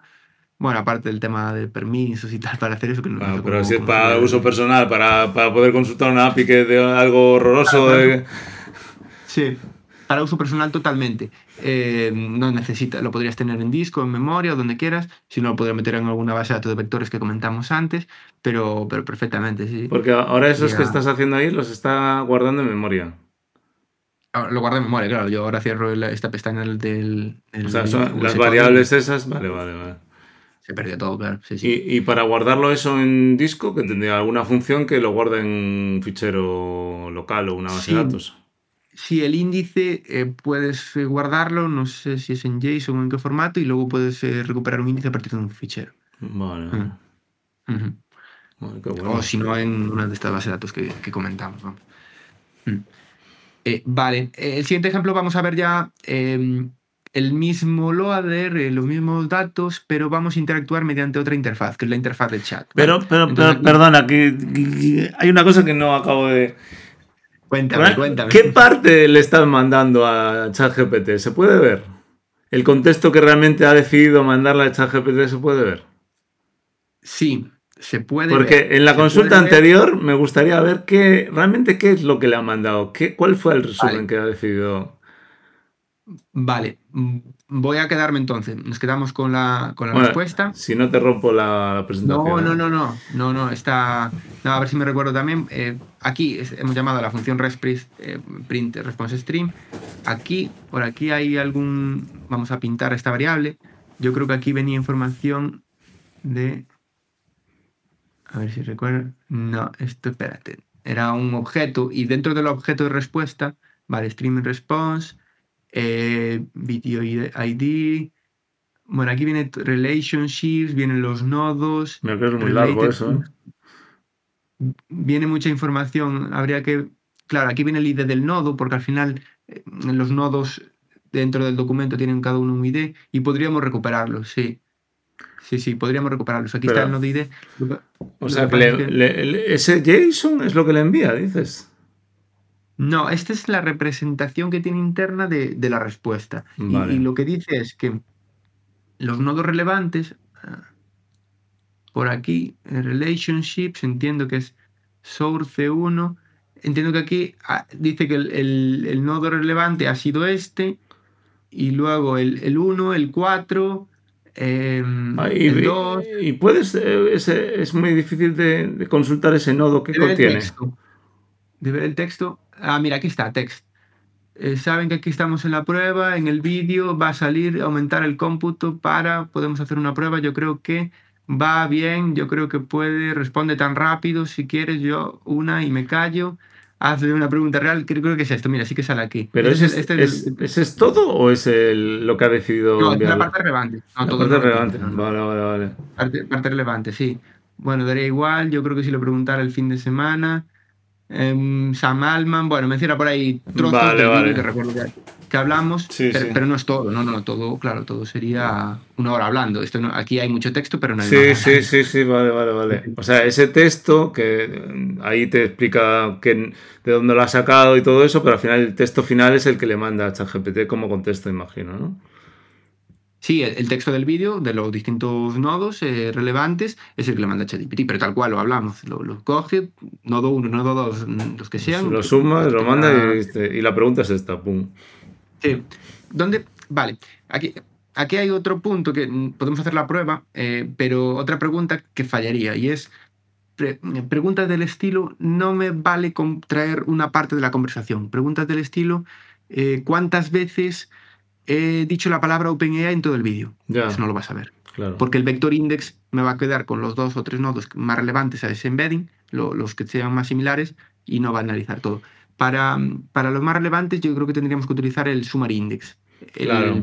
bueno, aparte del tema de permisos y tal, para hacer eso que no ah, Pero si es para uso personal, para, para, poder consultar una API que de algo horroroso. Sí, para uso personal totalmente. Eh, no necesita, lo podrías tener en disco, en memoria o donde quieras, si no lo podrías meter en alguna base de datos de vectores que comentamos antes, pero, pero perfectamente, sí. Porque ahora esos que estás haciendo ahí los está guardando en memoria. Ah, lo guarda en memoria, claro. Yo ahora cierro esta pestaña del... o sea, son las variables esas, vale, vale, vale. se perdió todo, claro. ¿Y, para guardarlo eso en disco, que tendría alguna función que lo guarde en un fichero local o una base de datos. Sí, el índice eh, puedes eh, guardarlo, no sé si es en JSON o en qué formato, y luego puedes eh, recuperar un índice a partir de un fichero. Vale. Mm. O si no, en una de estas bases de datos que, comentamos. Mm. vale, el siguiente ejemplo vamos a ver ya em, el mismo loader, los mismos datos, pero vamos a interactuar mediante otra interfaz, que es la interfaz de chat. Pero, pero, perdona, que, hay una cosa que no acabo de Cuéntame, cuéntame. ¿Qué parte le estás mandando a ChatGPT? ¿Se puede ver? ¿El contexto que realmente ha decidido mandarle a ChatGPT se puede ver? Sí, se puede Porque ver. en la consulta anterior me gustaría ver qué, realmente qué es lo que le ha mandado. ¿Qué, ¿Cuál fue el resumen que ha decidido? Vale, voy a quedarme entonces. Nos quedamos con la, con la respuesta. Si no te rompo la, presentación. No, no, no, no, no, no, está. a ver si me recuerdo también. Eh, aquí hemos llamado a la función resprint eh, print response stream. Aquí, por aquí hay algún. Vamos a pintar esta variable. Yo creo que aquí venía información de. A ver si recuerdo. No, esto, espérate. Era un objeto y dentro del objeto de respuesta, vale, stream response eh, video ID. Bueno, aquí viene relationships, vienen los nodos. Me es muy largo eso. ¿eh? Viene mucha información. Habría que. Claro, aquí viene el ID del nodo, porque al final eh, los nodos dentro del documento tienen cada uno un ID y podríamos recuperarlos, sí. Sí, sí, podríamos recuperarlos. Aquí está el nodo ID. O sea, ese JSON es lo que le envía, dices. No, esta es la representación que tiene interna de, la respuesta. Y, lo que dice es que los nodos relevantes, ah, por aquí, relationships, entiendo que es source 1, entiendo que aquí ah, dice que el, nodo relevante ha sido este, y luego el, 1, el 4, em, el 2. Y puedes, eh, es, muy difícil de, consultar ese nodo que contiene. de ver el texto. Ah, mira, aquí está, text. Eh, saben que aquí estamos en la prueba, en el vídeo va a salir, aumentar el cómputo para, podemos hacer una prueba, yo creo que va bien, yo creo que puede, responde tan rápido, si quieres yo una y me callo, hazle una pregunta real, creo, creo que es esto, mira, sí que sale aquí. ¿Pero ese es, este es, todo o es lo que ha decidido No, es la parte relevante. No, la parte relevante, vale, vale, vale. Parte, parte relevante, sí. Bueno, daría igual, yo creo que si lo preguntara el fin de semana Em, Sam Alman, bueno, menciona por ahí trozos que recuerdo que, hablamos, pero, no es todo, no, no, todo, claro, todo sería una hora hablando. Esto aquí hay mucho texto, pero no hay Sí, sí, sí, sí, vale, vale, vale. O sea, ese texto que em, ahí te explica de dónde lo ha sacado y todo eso, pero al final el texto final es el que le manda a ChatGPT como contexto, imagino, ¿no? Sí, el, texto del vídeo de los distintos nodos eh, relevantes es el que le manda ChatGPT, pero tal cual lo hablamos. Lo, coge, nodo 1, nodo 2, los que sean. Lo suma, lo manda y, la pregunta es esta, pum. Sí. ¿Dónde? Vale, aquí, aquí hay otro punto que podemos hacer la prueba, eh, pero otra pregunta que fallaría y es preguntas del estilo, no me vale traer una parte de la conversación. Preguntas del estilo, eh, ¿cuántas veces he dicho la palabra OpenAI en todo el vídeo. Eso no lo vas a ver. Porque el vector index me va a quedar con los dos o tres nodos más relevantes a ese embedding, los que sean más similares, y no va a analizar todo. Para, para los más relevantes, yo creo que tendríamos que utilizar el summary index. claro.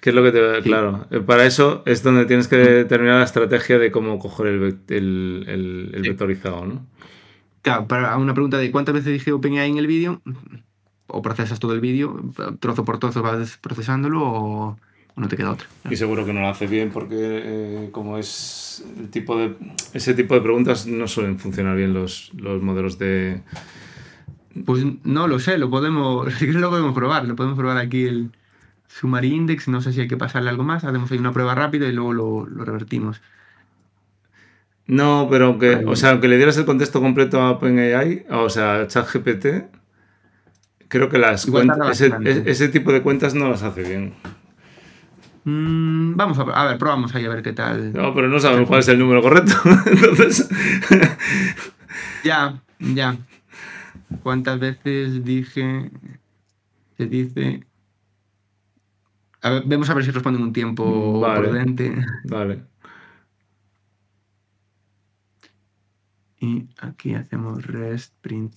¿Qué es lo que te Claro, eh, para eso es donde tienes que determinar la estrategia de cómo coger el, el, el, vectorizado, ¿no? Claro, para una pregunta de cuántas veces dije OpenAI en el vídeo, o procesas todo el vídeo, trozo por trozo vas procesándolo o, no te queda otra. Y seguro que no lo hace bien porque eh, como es el tipo de ese tipo de preguntas no suelen funcionar bien los, los modelos de pues no lo sé, lo podemos, si lo podemos probar, lo podemos probar aquí el Summary Index, no sé si hay que pasarle algo más, hacemos ahí una prueba rápida y luego lo, lo revertimos. No, pero aunque, o sea, aunque le dieras el contexto completo a OpenAI, o sea, a ChatGPT, Creo que las cuentas, e-, ese, tipo de cuentas no las hace bien. Mm, vamos a, a, ver, probamos ahí a ver qué tal. No, pero no sabemos cuál es el número correcto. Entonces. ya, ya. ¿Cuántas veces dije. Se dice. A ver, vemos a ver si responden un tiempo mm, prudente. Vale. Y aquí hacemos rest print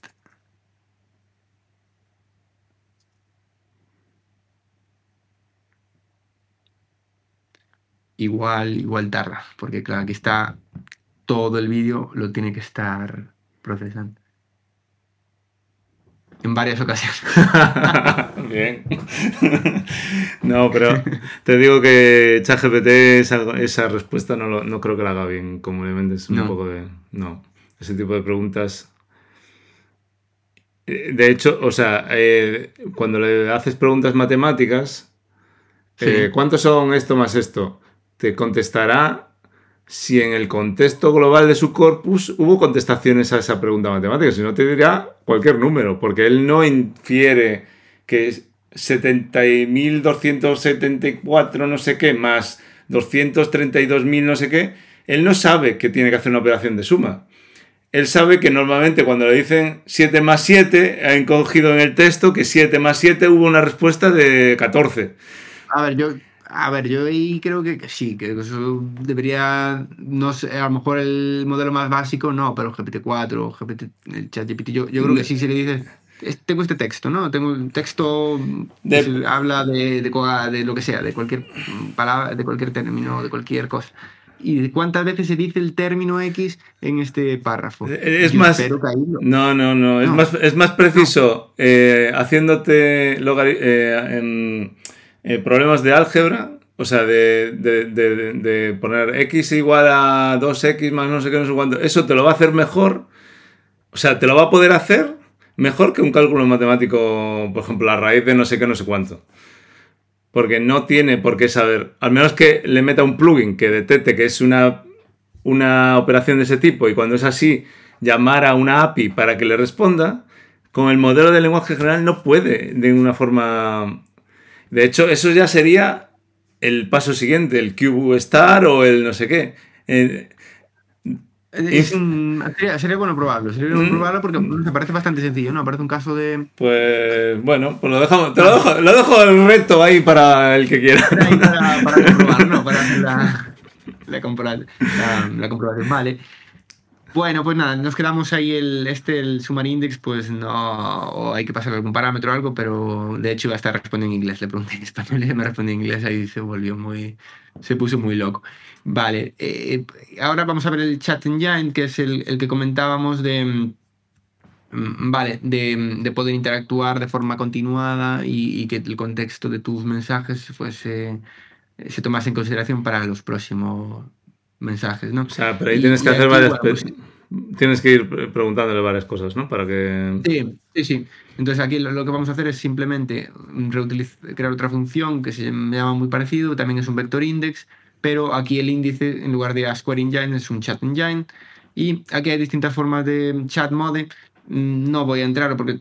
Igual, igual tarda, porque claro, aquí está todo el vídeo, lo tiene que estar procesando. En varias ocasiones. Bien. no, pero te digo que ChatGPT esa, esa respuesta no, no creo que la haga bien, como le es un poco de... No ese tipo de preguntas. Eh, de hecho, o sea, eh, cuando le haces preguntas matemáticas, eh, ¿cuántos son esto más esto? Te contestará si en el contexto global de su corpus hubo contestaciones a esa pregunta matemática, si no te dirá cualquier número, porque él no infiere que 70.274 no sé qué más 232.000 no sé qué, él no sabe que tiene que hacer una operación de suma. Él sabe que normalmente cuando le dicen 7 más 7, ha encogido en el texto que 7 más 7 hubo una respuesta de 14. A ver, yo, a ver, yo ahí creo que, sí, que eso debería, no sé, a lo mejor el modelo más básico no, pero GPT-4, GPT, el ChatGPT, yo, yo creo que sí, si le dices, tengo este texto, ¿no? Tengo un texto que habla de, de, lo que sea, de cualquier palabra, de cualquier término, de cualquier cosa y cuántas veces se dice el término X en este párrafo. Es más. No, no, no, Es, más, es más preciso eh, haciéndote eh, en, problemas de álgebra. O sea, de, de, poner x igual a 2x más no sé qué, no sé cuánto. Eso te lo va a hacer mejor. O sea, te lo va a poder hacer mejor que un cálculo matemático, por ejemplo, la raíz de no sé qué, no sé cuánto porque no tiene por qué saber, al menos que le meta un plugin que detecte que es una, una operación de ese tipo y cuando es así, llamar a una API para que le responda, con el modelo de lenguaje general no puede de una forma... De hecho, eso ya sería el paso siguiente, el star o el no sé qué. Eh, sería, bueno probarlo, sería bueno mm. probarlo porque me parece bastante sencillo, ¿no? Parece un caso de. Pues bueno, pues lo dejamos, te lo dejo, lo dejo el reto ahí para el que quiera. Para, para, comprobar, ¿no? Para la, la, comprobación, vale. Bueno, pues nada, nos quedamos ahí el este, el Summary Index, pues no, o hay que pasar algún parámetro o algo, pero de hecho iba a estar respondiendo en inglés. Le pregunté en español y me respondió en inglés, ahí se volvió muy, se puso muy loco. Vale, eh, ahora vamos a ver el chat engine, que es el, que comentábamos de, mm, vale, de, poder interactuar de forma continuada y, que el contexto de tus mensajes fuese, se tomase en consideración para los próximos mensajes, ¿no? O sea, pero ahí tienes que hacer varias... Pues tienes que ir preguntándole varias cosas, ¿no? Para que... Sí, sí, sí. Entonces aquí lo, que vamos a hacer es simplemente crear otra función que se llama muy parecido, también es un vector index, pero aquí el índice en lugar de a Square Engine es un Chat Engine y aquí hay distintas formas de chat mode. Mm, no voy a entrar porque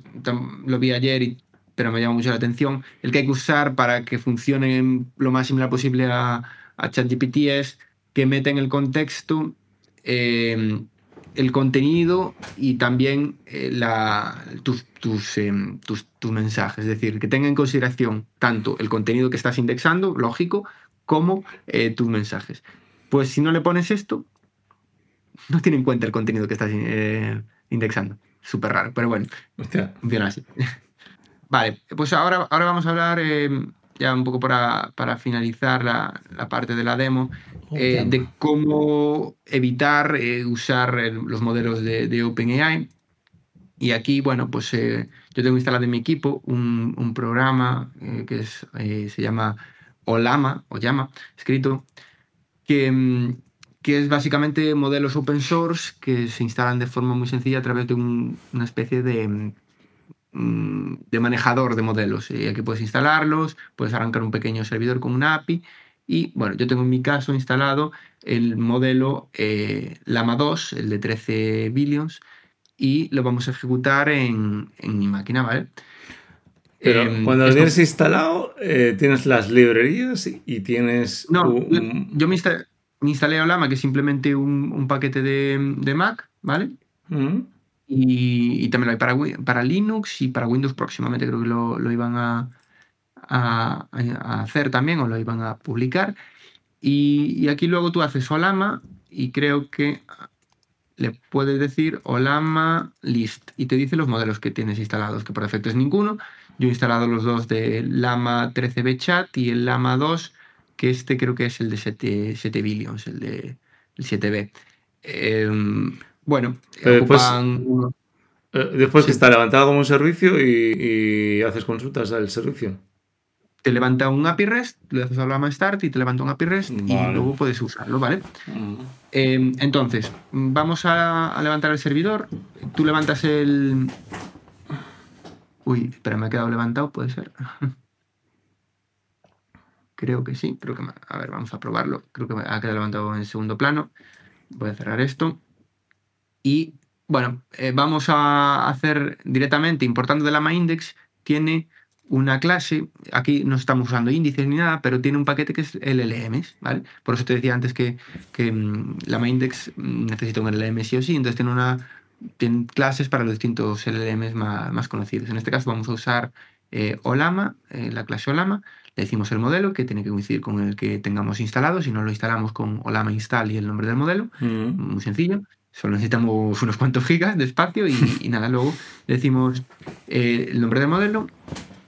lo vi ayer, pero me llama mucho la atención. El que hay que usar para que funcione lo más similar posible a, a ChatGPT es que meten el contexto, em, el contenido y también eh, la, tus, tus, em, tus, tus mensajes. Es decir, que tenga en consideración tanto el contenido que estás indexando, lógico, como eh, tus mensajes. Pues si no le pones esto, no tiene en cuenta el contenido que estás eh, indexando. Súper raro, pero bueno, funciona así. vale, pues ahora, ahora vamos a hablar, em, ya un poco para, para finalizar la, la, parte de la demo, eh, de cómo evitar usar los modelos de, de, OpenAI. Y aquí, bueno, pues yo tengo instalado en mi equipo un, un programa que es, se llama o Lama, o Llama, escrito, que, mm, que es básicamente modelos open source que se instalan de forma muy sencilla a través de una especie de, mm, de manejador de modelos. Y aquí puedes instalarlos, puedes arrancar un pequeño servidor con una API. Y bueno, yo tengo en mi caso instalado el modelo eh, Lama 2, el de 13 billions, y lo vamos a ejecutar en, en mi máquina, ¿vale? Pero em, cuando lo tienes instalado, eh, tienes las librerías y tienes. No, yo me instalé, me instalé Olama, que es simplemente un, paquete de, Mac, ¿vale? Mm. Y, también lo hay para, para Linux y para Windows próximamente, creo que lo, iban a, a, hacer también o lo iban a publicar. Y, aquí luego tú haces Olama y creo que le puedes decir Olama list y te dice los modelos que tienes instalados, que por defecto es ninguno. Yo he instalado los dos de Lama 13B Chat y el Lama 2, que este creo que es el de 7, 7 billions, el de el 7B. Em, bueno, ocupan eh, después que está levantado como un servicio y, haces consultas al servicio. Te levanta un API REST, le haces a Lama Start y te levanta un API REST y luego puedes usarlo, ¿vale? Mm. Em, entonces, vamos a, levantar el servidor. Tú levantas el. Uy, espera, me ha quedado levantado, puede ser. Creo que sí, creo que. A ver, vamos a probarlo. Creo que me ha quedado levantado en segundo plano. Voy a cerrar esto. Y bueno, eh, vamos a hacer directamente, importando de la index, tiene una clase, aquí no estamos usando índices ni nada, pero tiene un paquete que es LLMs, ¿vale? Por eso te decía antes que, que mm, la index necesita un LLM sí o sí, entonces tiene una tiene clases para los distintos LLMs más, conocidos. En este caso vamos a usar eh, Olama, eh, la clase Olama, le decimos el modelo que tiene que coincidir con el que tengamos instalado, si no lo instalamos con Olama install y el nombre del modelo, mm. muy sencillo. Solo necesitamos unos cuantos gigas de espacio y, nada, luego decimos eh, el nombre del modelo,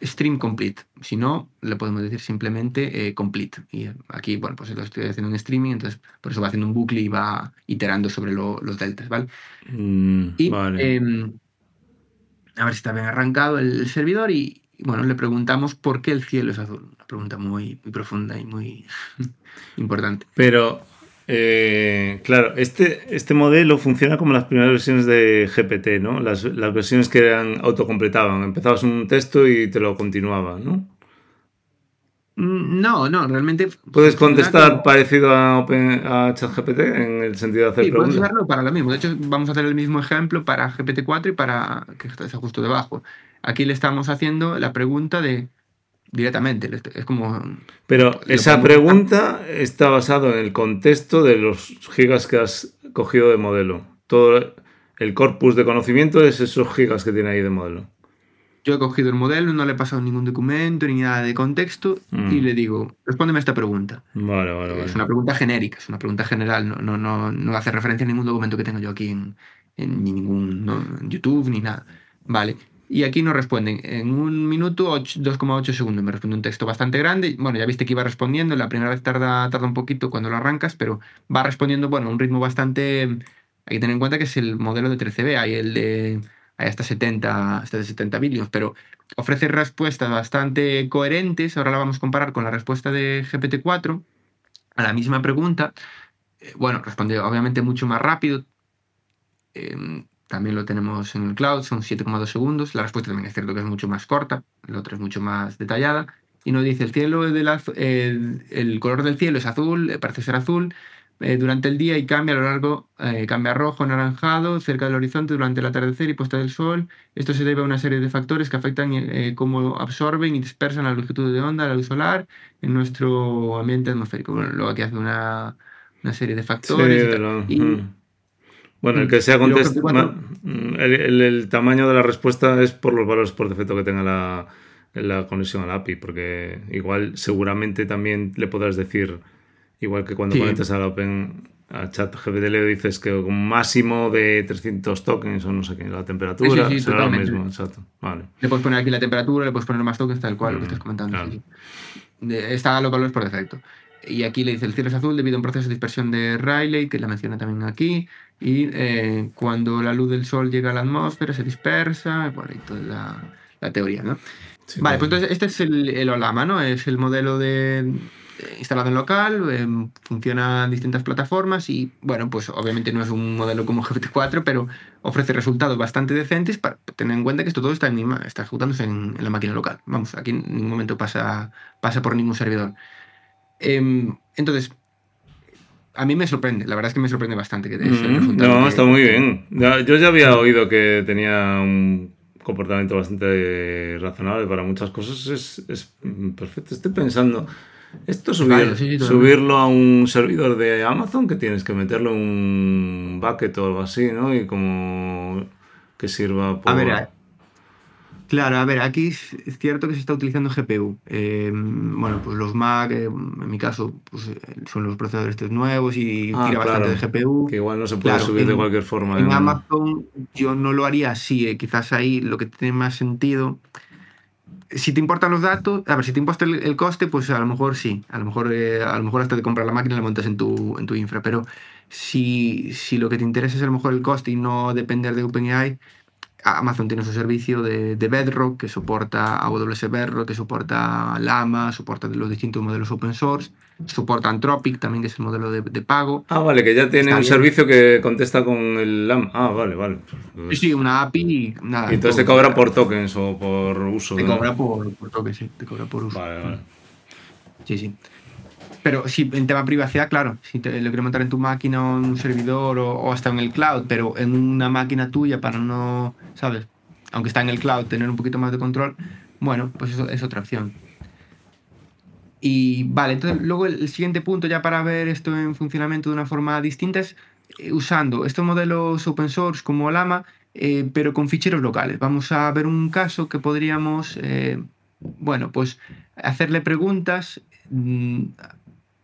stream complete. Si no, le podemos decir simplemente eh, complete. Y aquí, bueno, pues lo estoy haciendo en streaming, entonces por eso va haciendo un bucle y va iterando sobre los deltas, ¿vale? Mm, y em, a ver si está bien arrancado el, servidor y, bueno, le preguntamos por qué el cielo es azul. Una pregunta muy, muy profunda y muy importante. Pero eh, claro, este, este modelo funciona como las primeras versiones de GPT, ¿no? Las, versiones que eran autocompletaban. Empezabas un texto y te lo continuaba, ¿no? No, no, realmente. ¿Puedes contestar parecido a, Open, a ChatGPT en el sentido de hacer sí, preguntas? Puedes usarlo para lo mismo. De hecho, vamos a hacer el mismo ejemplo para GPT-4 y para. que está justo debajo. Aquí le estamos haciendo la pregunta de directamente. Es como. Pero esa pregunta está basada en el contexto de los gigas que has cogido de modelo. Todo el corpus de conocimiento es esos gigas que tiene ahí de modelo. Yo he cogido el modelo, no le he pasado ningún documento ni nada de contexto y mm. le digo, respóndeme esta pregunta. Vale, vale, vale. Es una pregunta genérica, es una pregunta general, no, no, no, no hace referencia a ningún documento que tenga yo aquí en, en ningún en YouTube ni nada. Vale. Y aquí nos responden en un minuto 2,8 segundos. Me responde un texto bastante grande. Bueno, ya viste que iba respondiendo. La primera vez tarda, tarda un poquito cuando lo arrancas, pero va respondiendo, bueno, a un ritmo bastante... Hay que tener en cuenta que es el modelo de 13B. Hay el de... Hay hasta 70, hasta de 70 vídeos, pero ofrece respuestas bastante coherentes. Ahora la vamos a comparar con la respuesta de GPT-4 a la misma pregunta. Eh, bueno, responde obviamente mucho más rápido. Em, también lo tenemos en el cloud, son 7,2 segundos. La respuesta también es cierto que es mucho más corta, la otra es mucho más detallada. Y nos dice, el cielo el, color del cielo es azul, eh, parece ser azul, eh, durante el día y cambia a lo largo, eh, cambia a rojo, anaranjado, cerca del horizonte durante el atardecer y puesta del sol. Esto se debe a una serie de factores que afectan cómo absorben y dispersan la longitud de onda, la luz solar en nuestro ambiente atmosférico. Bueno, luego aquí hace una, serie de factores. y, bueno, el mm. que sea contestado. Mm, el, tamaño de la respuesta es por los valores por defecto que tenga la, la conexión al API, porque igual seguramente también le podrás decir, igual que cuando conectas al Open a chat GPT le dices que un máximo de 300 tokens o no sé qué, la temperatura será lo mismo, exacto. Vale. Le puedes poner aquí la temperatura, le puedes poner más tokens, tal cual, lo que estás comentando. Está los valores por defecto. Y aquí le dice el cielo es azul debido a un proceso de dispersión de Rayleigh, que la menciona también aquí. Y eh, cuando la luz del sol llega a la atmósfera se dispersa, por ahí toda la, la teoría, ¿no? vale, pues entonces este es el, el, Olama, ¿no? Es el modelo de eh, instalado en local, eh, funciona en distintas plataformas y, bueno, pues obviamente no es un modelo como GPT-4, pero ofrece resultados bastante decentes para tener en cuenta que esto todo está, en, está ejecutándose en, en, la máquina local. Vamos, aquí en ningún momento pasa, pasa por ningún servidor. Em, entonces, a mí me sorprende, la verdad es que me sorprende bastante que mm, No, está muy bien. Yo ya había oído que tenía un comportamiento bastante razonable para muchas cosas. Es, perfecto. Estoy pensando, esto subirlo a un servidor de Amazon que tienes que meterlo en un bucket o algo así, ¿no? Y como que sirva por... A ver, Claro, a ver, aquí es cierto que se está utilizando GPU. Em, bueno, pues los Mac, eh, en mi caso, pues, eh, son los procesadores estos nuevos y Ah, tira bastante de. GPU. Que igual no se puede Claro, subir de cualquier forma. en Amazon yo no lo haría así. eh, Quizás ahí lo que tiene más sentido. Si te importan los datos, a ver, si te importa el, el coste, pues a lo mejor sí. A lo mejor, eh, a lo mejor hasta te compras la máquina y la montas en tu, en tu infra. Pero si, si lo que te interesa es a lo mejor el coste y no depender de OpenAI, Amazon tiene su servicio de, de Bedrock que soporta AWS Bedrock, que soporta Llama, soporta los distintos modelos open source, soporta Anthropic también, que es el modelo de, de pago. Ah, vale, que ya tiene Está un bien. servicio que contesta con el LAM. Ah, vale, vale. Sí, sí, una API y nada. Y entonces te todo. cobra por tokens o por uso. Te cobra por, por toque, sí, te cobra por uso. Vale, vale. Sí, sí. Pero sí, en tema privacidad, claro, si te lo quieres montar en tu máquina o en un servidor o, hasta en el cloud, pero en una máquina tuya para no, ¿sabes? Aunque está en el cloud, tener un poquito más de control, bueno, pues eso es otra opción. Y vale, entonces luego el, siguiente punto ya para ver esto en funcionamiento de una forma distinta es eh, usando estos modelos open source como Llama, eh, pero con ficheros locales. Vamos a ver un caso que podríamos, eh, bueno, pues hacerle preguntas mm,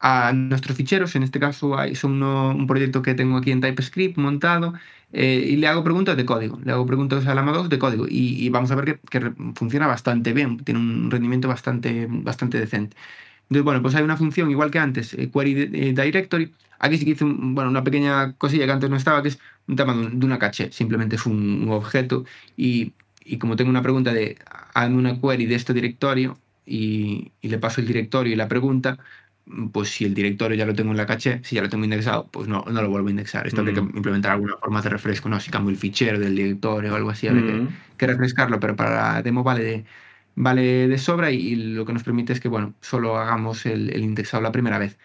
a nuestros ficheros. En este caso hay, son un proyecto que tengo aquí en TypeScript montado eh, y le hago preguntas de código. Le hago preguntas a Llama 2 de código y, vamos a ver que, funciona bastante bien, tiene un rendimiento bastante, bastante decente. Entonces, bueno, pues hay una función igual que antes, eh, Query eh, Directory. Aquí sí que hice bueno, una pequeña cosilla que antes no estaba, que es un tema de, un- de una caché. Simplemente es un, objeto y, y como tengo una pregunta de hazme una query de este directorio y le paso el directorio y la pregunta, pues si el directorio ya lo tengo en la caché, si ya lo tengo indexado, pues no, no lo vuelvo a indexar. Esto Mm. que implementar alguna forma de refresco, ¿no? Si cambio el fichero del directorio o algo así, que- Mm. que refrescarlo, pero para la demo vale de, vale de sobra y, y lo que nos permite es que, bueno, solo hagamos el, el indexado la primera vez.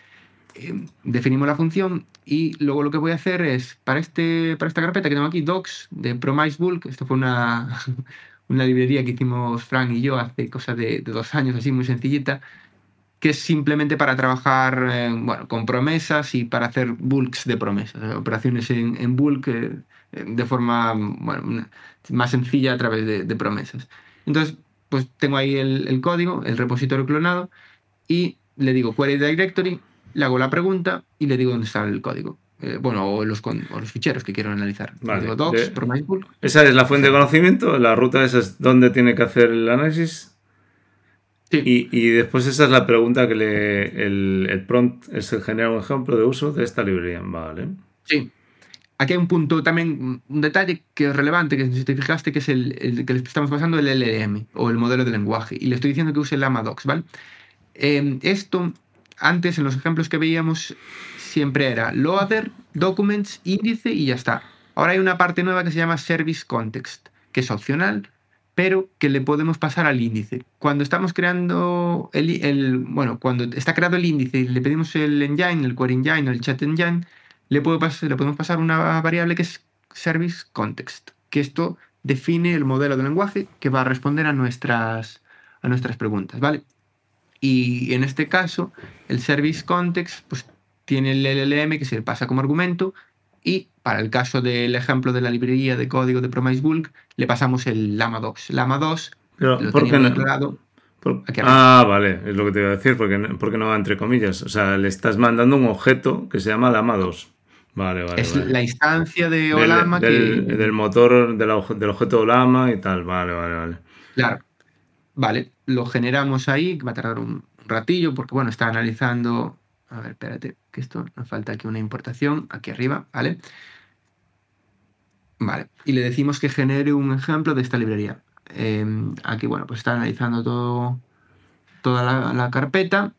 Eh, definimos la función y luego lo que voy a hacer es, para, este, para esta carpeta que tengo aquí, docs de Promise Bulk, esto fue una, una librería que hicimos Frank y yo hace cosa de, de dos años, así muy sencillita, que es simplemente para trabajar eh, bueno, con promesas y para hacer bulks de promesas, eh, operaciones en, en bulk eh, de forma bueno, más sencilla a través de, de promesas. Entonces, pues tengo ahí el, el código, el repositorio clonado y le digo query directory, le hago la pregunta y le digo dónde está el código. Eh, bueno, o los, con- o los ficheros que quiero analizar. Le Vale. digo docs, De-. Esa es la fuente de conocimiento, la ruta esa es donde tiene que hacer el análisis. Sí. Y, y después esa es la pregunta que le, el, el prompt es el generar un ejemplo de uso de esta librería. Vale. Sí. Aquí hay un punto también, un detalle que es relevante, que si te fijaste, que es el, el que le estamos pasando el LLM o el modelo de lenguaje. Y le estoy diciendo que use el Lamadocs, ¿vale? Eh, esto, antes en los ejemplos que veíamos, siempre era loader, documents, índice y ya está. Ahora hay una parte nueva que se llama service context, que es opcional, pero que le podemos pasar al índice. Cuando estamos creando el, bueno, cuando está creado el índice y le pedimos el engine, el query engine o el chat engine, le, le podemos pasar una variable que es service context, que esto define el modelo de lenguaje que va a responder a nuestras, a nuestras preguntas, ¿vale? Y en este caso, el service context pues, tiene el LLM que se le pasa como argumento y para el caso del ejemplo de la librería de código de Promise Bulk, le pasamos el Lama2. Lama2 Pero, lo ¿por qué no? declarado. Por- ah, vale, es lo que te iba a decir, porque no, porque no va entre comillas. O sea, le estás mandando un objeto que se llama Lama2. Vale, vale. es vale. la instancia de Del- Olama del, que... del motor del, obje- del objeto Olama y tal. Vale, vale, vale. Claro. Vale, lo generamos ahí, que va a tardar un ratillo, porque bueno, está analizando. A ver, espérate, que esto nos falta aquí una importación, aquí arriba, ¿vale? Vale, y le decimos que genere un ejemplo de esta librería. Eh, aquí, bueno, pues está analizando todo, toda la, la carpeta,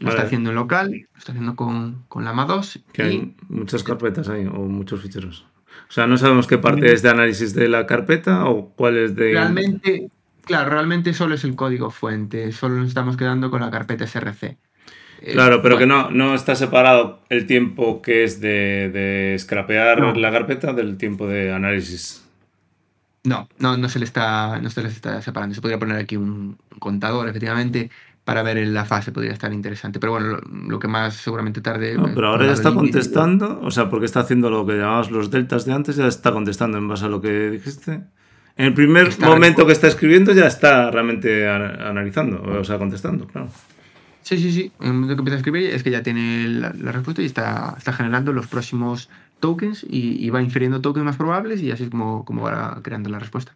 lo Vale. está haciendo en local, lo está haciendo con, con Lama 2 Que y hay muchas carpetas ahí o muchos ficheros. O sea, no sabemos qué parte es de análisis de la carpeta o cuál es de. realmente, claro, realmente solo es el código fuente, solo nos estamos quedando con la carpeta src. Eh, Claro, pero que no, no está separado el tiempo que es de, de scrapear No. la carpeta del tiempo de análisis. No, no, no se le está, no se les está separando. Se podría poner aquí un contador, efectivamente, para ver en la fase, podría estar interesante. Pero bueno, lo, lo que más seguramente tarde. No, pero ahora ya está contestando, o sea, porque está haciendo lo que llamamos los deltas de antes, ya está contestando en base a lo que dijiste. En el primer momento que está escribiendo ya está realmente analizando, o sea, contestando, claro. Sí, sí, sí. En el momento que empieza a escribir es que ya tiene la, respuesta y está, está generando los próximos tokens y, va infiriendo tokens más probables y así es como, como va creando la respuesta.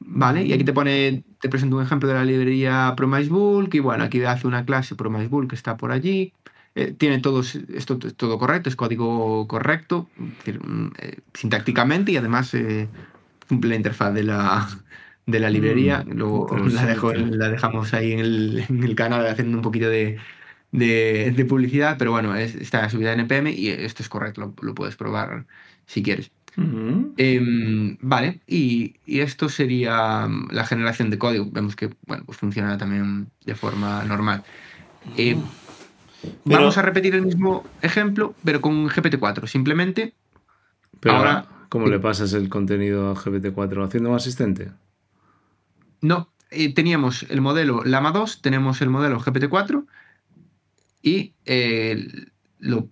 Vale, y aquí te pone, te presento un ejemplo de la librería PromiseBulk y bueno, aquí hace una clase PromiseBulk que está por allí. Eh, tiene todo, esto todo correcto, es código correcto, mm, eh, sintácticamente y además eh, cumple la interfaz de la, de la librería. Mm, Luego la, dejo, la dejamos ahí en el, en el canal haciendo un poquito de, de, publicidad, pero bueno, está subida en NPM y esto es correcto, lo, puedes probar si quieres. Em, vale, y, esto sería mm, la generación de código. Vemos que bueno, pues funciona también de forma normal. Eh, vamos a repetir el mismo ejemplo, pero con GPT-4. Simplemente. Pero ahora, ¿cómo le pasas el contenido a GPT-4? ¿Haciendo un asistente? No, eh, teníamos el modelo Lama 2, tenemos el modelo GPT-4 y eh,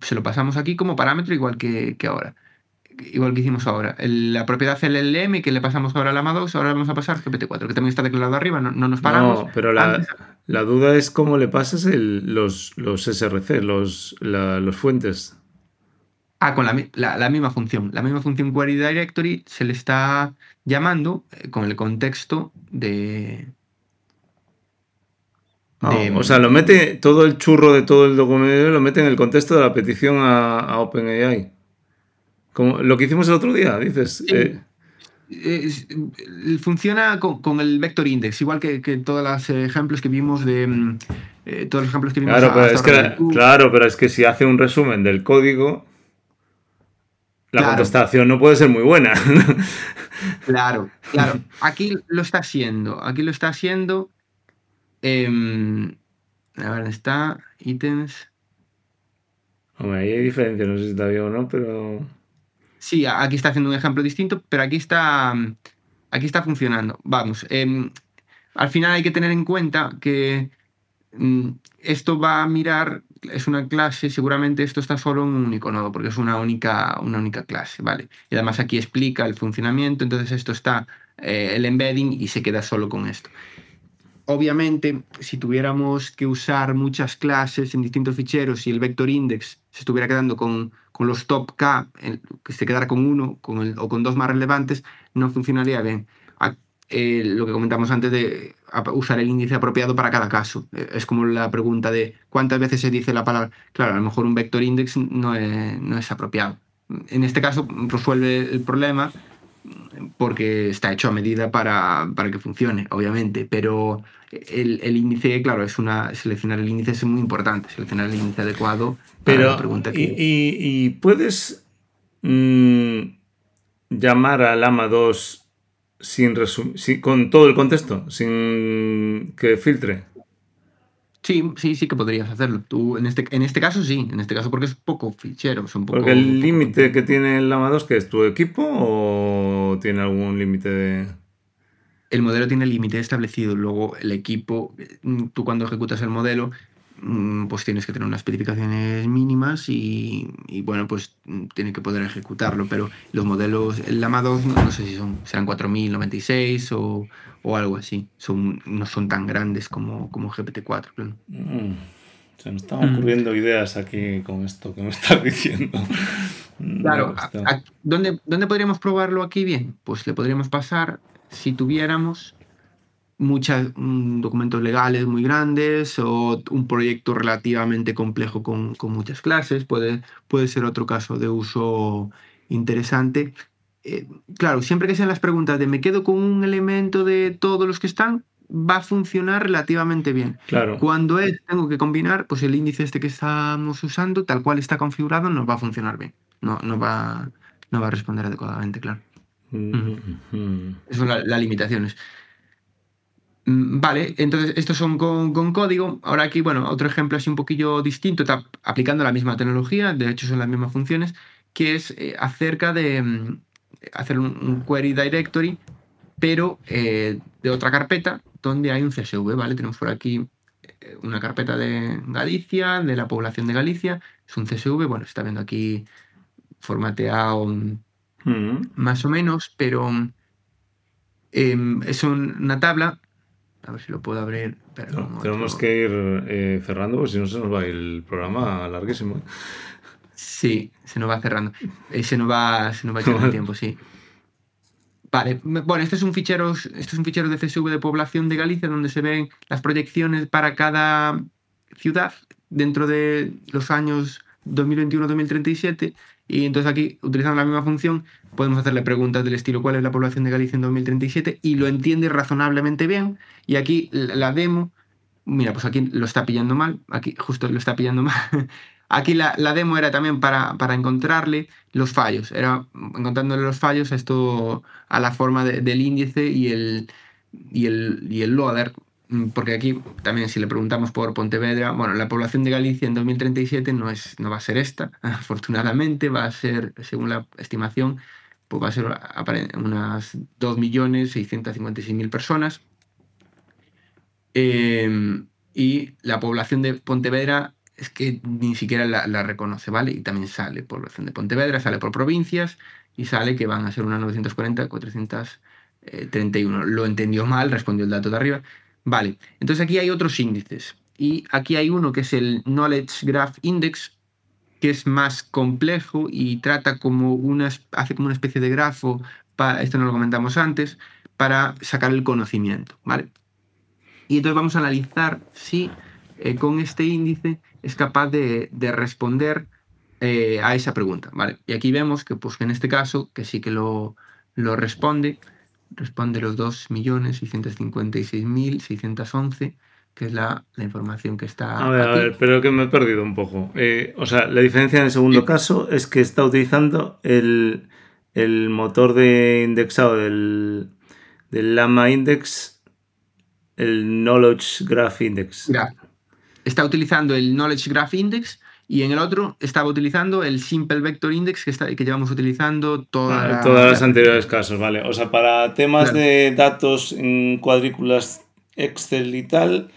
se lo pasamos aquí como parámetro igual que, ahora. Igual que hicimos ahora. la propiedad LLM que le pasamos ahora a la 2, ahora vamos a pasar GPT-4, que también está declarado arriba, no, nos paramos. No, pero la, duda es cómo le pasas los, los SRC, los, los fuentes. Ah, con la, misma función. La misma función query directory se le está llamando eh, con el contexto de, Ah, o sea, lo mete todo el churro de todo el documento, lo mete en el contexto de la petición a, OpenAI. Como lo que hicimos el otro día, dices. Eh. funciona con, el vector index, igual que, todos los ejemplos que vimos de. Mm, eh, todos los ejemplos que vimos claro, pero es que, claro, pero es que si hace un resumen del código, la contestación no puede ser muy buena. claro, claro. Aquí lo está haciendo. Aquí lo está haciendo Em, a ver, está ítems. Hombre, ahí hay diferencia, no sé si está bien o no, pero. Sí, aquí está haciendo un ejemplo distinto, pero aquí está, aquí está funcionando. Vamos, em, al final hay que tener en cuenta que mm, esto va a mirar, es una clase, seguramente esto está solo en un único nodo, porque es una única, una única clase, ¿vale? Y además aquí explica el funcionamiento, entonces esto está eh, el embedding y se queda solo con esto. Obviamente, si tuviéramos que usar muchas clases en distintos ficheros y el vector index se estuviera quedando con, los top K, que se quedara con uno con o con dos más relevantes, no funcionaría bien. Eh, lo que comentamos antes de usar el índice apropiado para cada caso. Eh, es como la pregunta de cuántas veces se dice la palabra. Claro, a lo mejor un vector index no es, no es apropiado. En este caso resuelve el problema porque está hecho a medida para, que funcione, obviamente, pero el, índice, claro, es una seleccionar el índice es muy importante, seleccionar el índice adecuado. Pero, y, puedes mm, llamar al AMA 2 sin, con todo el contexto, sin que filtre. Sí, sí, sí que podrías hacerlo. Tú, en este, en este caso sí, en este caso porque es poco fichero. Son poco, porque el límite que tiene el Lama 2, que es tu equipo o tiene algún límite de...? El modelo tiene límite establecido, luego el equipo, tú cuando ejecutas el modelo, Mm, pues tienes que tener unas especificaciones mínimas y, bueno, pues mm, tiene que poder ejecutarlo. Pero los modelos, el Lama 2, no, sé si son, serán 4096 o, o algo así. Son, no son tan grandes como, como GPT-4. Mm, se me están ocurriendo ideas aquí con esto que me estás diciendo. Claro, ¿dónde, ¿dónde podríamos probarlo aquí bien? Pues le podríamos pasar si tuviéramos muchos mm, documentos legales muy grandes o un proyecto relativamente complejo con, muchas clases, puede, puede ser otro caso de uso interesante. Eh, claro, siempre que sean las preguntas de me quedo con un elemento de todos los que están, va a funcionar relativamente bien. Claro. Cuando es, tengo que combinar, pues el índice este que estamos usando, tal cual está configurado, no va a funcionar bien. No, no, va, no va a responder adecuadamente, claro. Mm-hmm. Esas son las limitaciones. Mm, vale, entonces estos son con, código. Ahora aquí, bueno, otro ejemplo así un poquillo distinto, aplicando la misma tecnología, de hecho son las mismas funciones, que es eh, acerca de mm, hacer un, query directory, pero eh, de otra carpeta donde hay un CSV, ¿vale? Tenemos por aquí eh, una carpeta de Galicia, de la población de Galicia, es un CSV, bueno, está viendo aquí formateado mm, más o menos, pero em, es una tabla. A ver si lo puedo abrir. tenemos que ir eh, cerrando, porque si no se nos va el programa larguísimo. Sí, se nos va cerrando. Eh, se nos va, se nos va echando el tiempo, sí. Vale, bueno, este es un fichero, este es un fichero de CSV de población de Galicia donde se ven las proyecciones para cada ciudad dentro de los años 2021-2037 y entonces aquí, utilizando la misma función, podemos hacerle preguntas del estilo ¿cuál es la población de Galicia en 2037? y lo entiende razonablemente bien. Y aquí la demo, mira, pues aquí lo está pillando mal, aquí justo lo está pillando mal, Aquí la, demo era también para, encontrarle los fallos, era encontrándole los fallos a esto, a la forma del índice y el, y el, y el loader, porque aquí también si le preguntamos por Pontevedra, bueno, la población de Galicia en 2037 no, es, no va a ser esta, afortunadamente, va a ser, según la estimación, pues va a ser unas 2.656.000 personas. Em, y la población de Pontevedra es que ni siquiera la, reconoce, ¿vale? Y también sale población de Pontevedra, sale por provincias y sale que van a ser unas 940, 431. Lo entendió mal, respondió el dato de arriba. Vale, entonces aquí hay otros índices. Y aquí hay uno que es el Knowledge Graph Index, que es más complejo y trata como una, hace como una especie de grafo, para, esto no lo comentamos antes, para sacar el conocimiento, ¿vale? Y entonces vamos a analizar si eh, con este índice es capaz de, responder eh, a esa pregunta. ¿vale? Y aquí vemos que, pues, en este caso, que sí que lo, lo responde, responde los 2.656.611, que es la, la, información que está. A ver, a ver, pero que me he perdido un poco. Eh, o sea, la diferencia en el segundo caso es que está utilizando el, motor de indexado del, del Lama Index, el Knowledge Graph Index está utilizando el Knowledge Graph Index y en el otro estaba utilizando el Simple Vector Index que, está, que llevamos utilizando todas los anteriores casos, vale. O sea, para temas de datos en cuadrículas Excel y tal,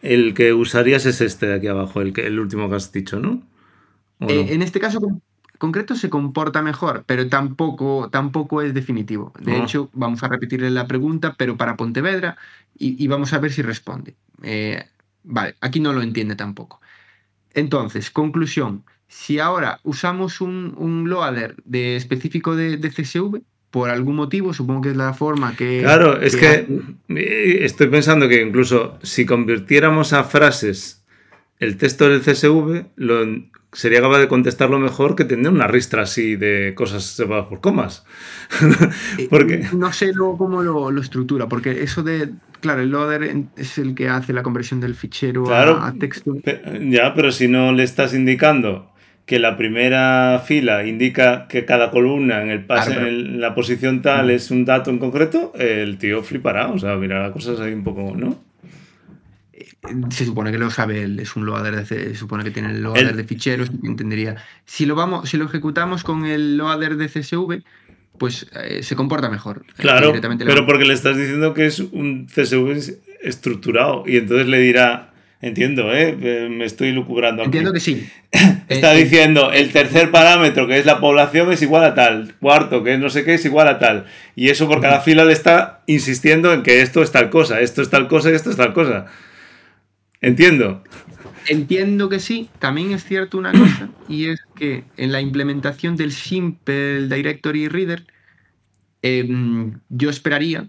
el que usarías es este de aquí abajo, el, que, el último que has dicho, ¿no? Eh, en este caso concreto se comporta mejor, pero tampoco, tampoco es definitivo. De ah. hecho, vamos a repetirle la pregunta, pero para Pontevedra, y, vamos a ver si responde. Eh, Vale, aquí no lo entiende tampoco. Entonces, conclusión. Si ahora usamos un, loader de específico de, CSV, por algún motivo, supongo que es la forma que... Claro, es que, estoy pensando que incluso si convirtiéramos a frases el texto del CSV, lo, sería capaz de contestarlo mejor que tener una ristra así de cosas separadas por comas. Eh, porque... No sé luego cómo lo, lo, estructura, porque eso de Claro, el loader es el que hace la conversión del fichero a, texto. ya, pero si no le estás indicando que la primera fila indica que cada columna en el pase, en la posición tal es un dato en concreto, el tío flipará. O sea, mirará cosas ahí un poco, ¿no? Eh, se supone que lo sabe él, es un loader de, se supone que tiene el loader de ficheros, entendería. Si lo vamos, si lo ejecutamos con el loader de CSV, pues eh, se comporta mejor. Eh, claro, pero porque le estás diciendo que es un CSV estructurado y entonces le dirá, entiendo, ¿eh? me estoy lucubrando. Entiendo que sí. Está diciendo, el tercer parámetro, que es la población, es igual a tal. Cuarto, que es no sé qué, es igual a tal. Y eso por cada fila le está insistiendo en que esto es tal cosa, esto es tal cosa y esto es tal cosa. Entiendo. Entiendo que sí, también es cierto una cosa, y es que en la implementación del Simple Directory Reader, em, yo esperaría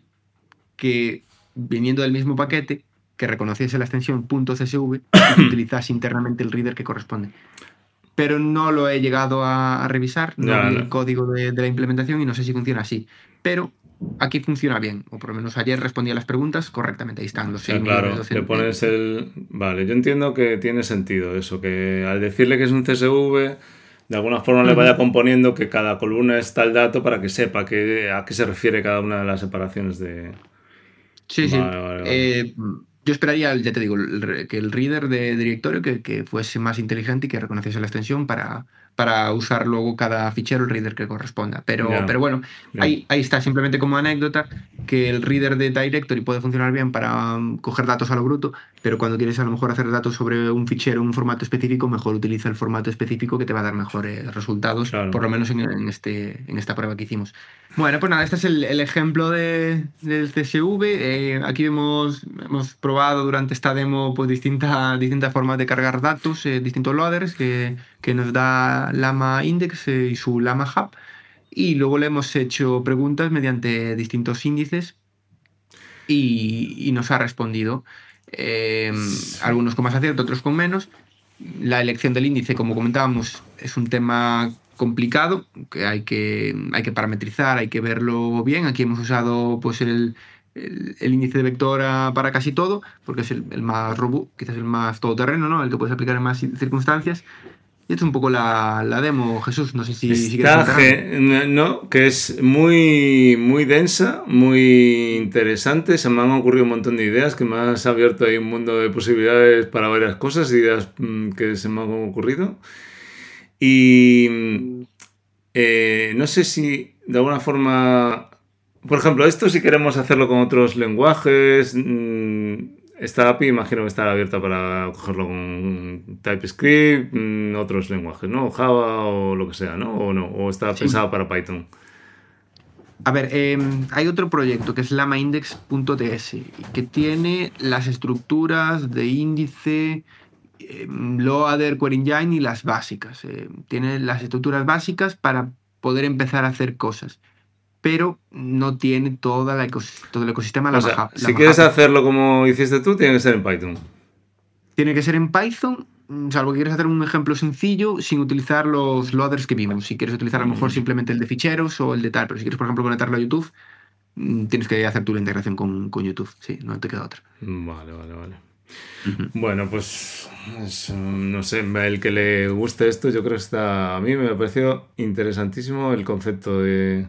que, viniendo del mismo paquete, que reconociese la extensión .csv y utilizase internamente el reader que corresponde. Pero no lo he llegado a, revisar, no, vi el código de, de, la implementación y no sé si funciona así. Pero aquí funciona bien, o por lo menos ayer respondía las preguntas correctamente, ahí están los seis Claro, le pones el... Vale, yo entiendo que tiene sentido eso, que al decirle que es un CSV, de alguna forma le vaya componiendo que cada columna es tal dato para que sepa que, a qué se refiere cada una de las separaciones de... Sí, sí. Eh, yo esperaría, ya te digo, que el reader de directorio que, que fuese más inteligente y que reconociese la extensión para para usar luego cada fichero el reader que corresponda. Pero, pero bueno, ahí, ahí está, simplemente como anécdota. que el reader de Directory puede funcionar bien para um, coger datos a lo bruto, pero cuando quieres a lo mejor hacer datos sobre un fichero, un formato específico, mejor utiliza el formato específico que te va a dar mejores resultados, por lo menos en, este, en esta prueba que hicimos. Bueno, pues nada, este es el, ejemplo de, del CSV. Eh, aquí hemos, hemos probado durante esta demo pues, distintas, distintas formas de cargar datos, eh, distintos loaders que, que, nos da Lama Index eh, y su Lama Hub y luego le hemos hecho preguntas mediante distintos índices y, nos ha respondido. Em, algunos con más acierto, otros con menos. La elección del índice, como comentábamos, es un tema complicado que hay que, hay que parametrizar, hay que verlo bien. Aquí hemos usado pues, el, índice de vectora para casi todo, porque es el, el, más robusto, quizás el más todoterreno, ¿no? el que puedes aplicar en más circunstancias es un poco la, demo, Jesús. No sé si, si quieres No, que es muy, muy densa, muy interesante. Se me han ocurrido un montón de ideas que me has abierto ahí un mundo de posibilidades para varias cosas, ideas mm, que se me han ocurrido. Y eh, no sé si de alguna forma. Por ejemplo, esto si queremos hacerlo con otros lenguajes. Mm, esta API imagino que estará abierta para cogerlo con TypeScript, mm, otros lenguajes, ¿no? Java o lo que sea, ¿no? O no, o está pensado para Python. A ver, em, hay otro proyecto que es lamaindex.ts que tiene las estructuras de índice, eh, loader, query engine y las básicas. Eh, tiene las estructuras básicas para poder empezar a hacer cosas pero no tiene toda la todo el ecosistema. La si quieres hacerlo como hiciste tú, tiene que ser en Python. Tiene que ser en Python, mm, salvo que quieres hacer un ejemplo sencillo sin utilizar los loaders que vimos. Si quieres utilizar a lo mejor mm. simplemente el de ficheros o el de tal, pero si quieres, por ejemplo, conectarlo a YouTube, mm, tienes que hacer tú la integración con, con YouTube. Sí, no te queda otra. Vale, vale, vale. Bueno, pues no sé, el que le guste esto, yo creo que está. A mí me ha parecido interesantísimo el concepto de,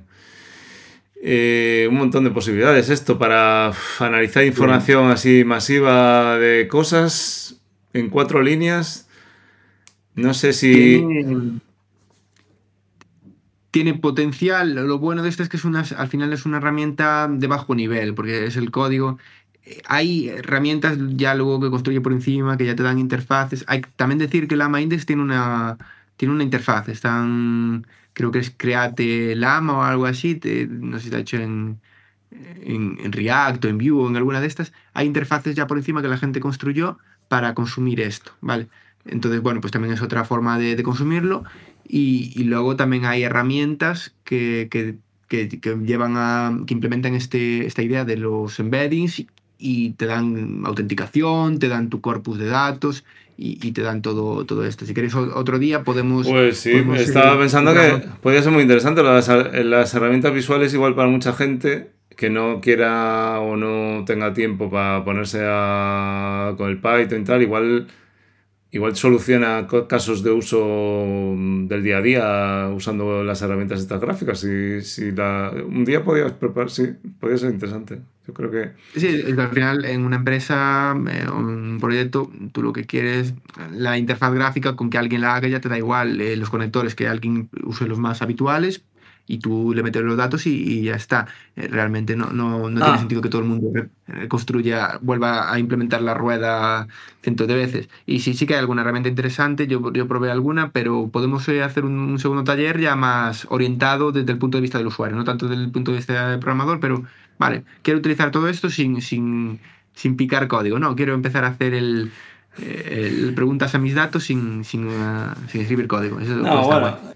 eh, un montón de posibilidades esto para analizar información así masiva de cosas en cuatro líneas. No sé si... Tiene, potencial. Lo bueno de esto es que es una, al final es una herramienta de bajo nivel, porque es el código. Hay herramientas ya luego que construye por encima, que ya te dan interfaces. Hay también decir que Lama Index tiene una, tiene una interfaz. Están creo que es Create Lama o algo así, no sé si está hecho en, en, React o en Vue o en alguna de estas, hay interfaces ya por encima que la gente construyó para consumir esto, ¿vale? Entonces, bueno, pues también es otra forma de, consumirlo y, luego también hay herramientas que, que, llevan a, que implementan este, esta idea de los embeddings y te dan autenticación, te dan tu corpus de datos y, te dan todo, todo esto. Si queréis otro día podemos... Pues sí, estaba pensando que podría ser muy interesante. Las, las, herramientas visuales igual para mucha gente que no quiera o no tenga tiempo para ponerse a, con el Python y tal, igual igual soluciona casos de uso mm, del día a día usando las herramientas estas gráficas. Si, si un día podías preparar, sí, podría ser interesante. Yo creo que... Sí, al final en una empresa, eh, un proyecto, tú lo que quieres, la interfaz gráfica con que alguien la haga ya te da igual, eh, los conectores que alguien use los más habituales, y tú le metes los datos y, ya está. Eh, realmente no, no, no tiene ah. sentido que todo el mundo construya, vuelva a implementar la rueda cientos de veces. Y sí, sí que hay alguna herramienta interesante, yo, yo probé alguna, pero podemos eh, hacer un, segundo taller ya más orientado desde el punto de vista del usuario, no tanto desde el punto de vista del programador, pero vale, quiero utilizar todo esto sin, sin, sin picar código, no, quiero empezar a hacer el eh, preguntas a mis datos sin, sin, uh, sin escribir código.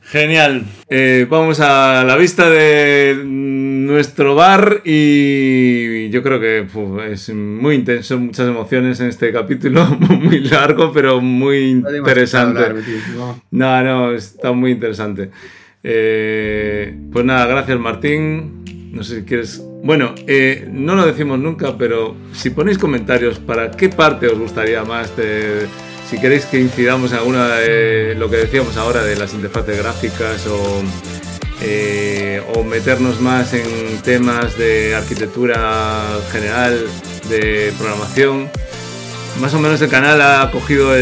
genial. Eh, vamos a la vista de nuestro bar y yo creo que es muy intenso, muchas emociones en este capítulo, muy largo, pero muy interesante. no, no, está muy interesante. Eh, pues nada, gracias Martín. No sé si quieres bueno, eh, no lo decimos nunca, pero si ponéis comentarios para qué parte os gustaría más, si queréis que incidamos en alguna de lo que decíamos ahora de las interfaces gráficas o, eh, o meternos más en temas de arquitectura general, de programación, más o menos el canal ha cogido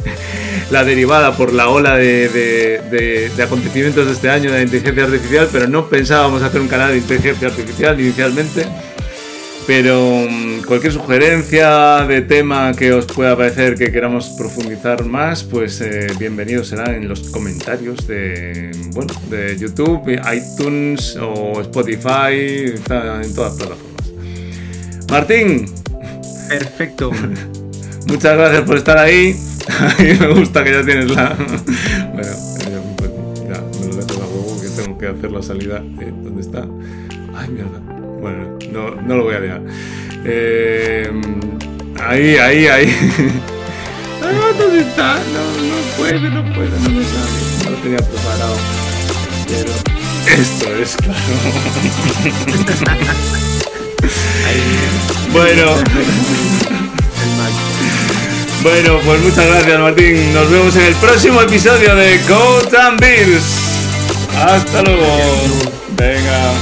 la derivada por la ola de, acontecimientos de este año de inteligencia artificial, pero no pensábamos hacer un canal de inteligencia artificial inicialmente. Pero mm, cualquier sugerencia de tema que os pueda parecer que queramos profundizar más, pues eh, bienvenido será en los comentarios de, bueno, de YouTube, iTunes o Spotify, en todas las plataformas. Martín. Perfecto. Muchas gracias por estar ahí. Me gusta que ya tienes la... Bueno, pues, ya me lo dejo a huevo que tengo que hacer la salida. ¿Dónde está? Ay, mierda. Bueno, no, no lo voy a liar. Eh, ahí, ahí, ahí. Ah, ¿Dónde está? No, no puede, no puede, no me sale. No lo tenía preparado. Pero esto es claro. bueno. Bueno, pues muchas gracias Martín. Nos vemos en el próximo episodio de Go and Bills. Hasta luego. Venga.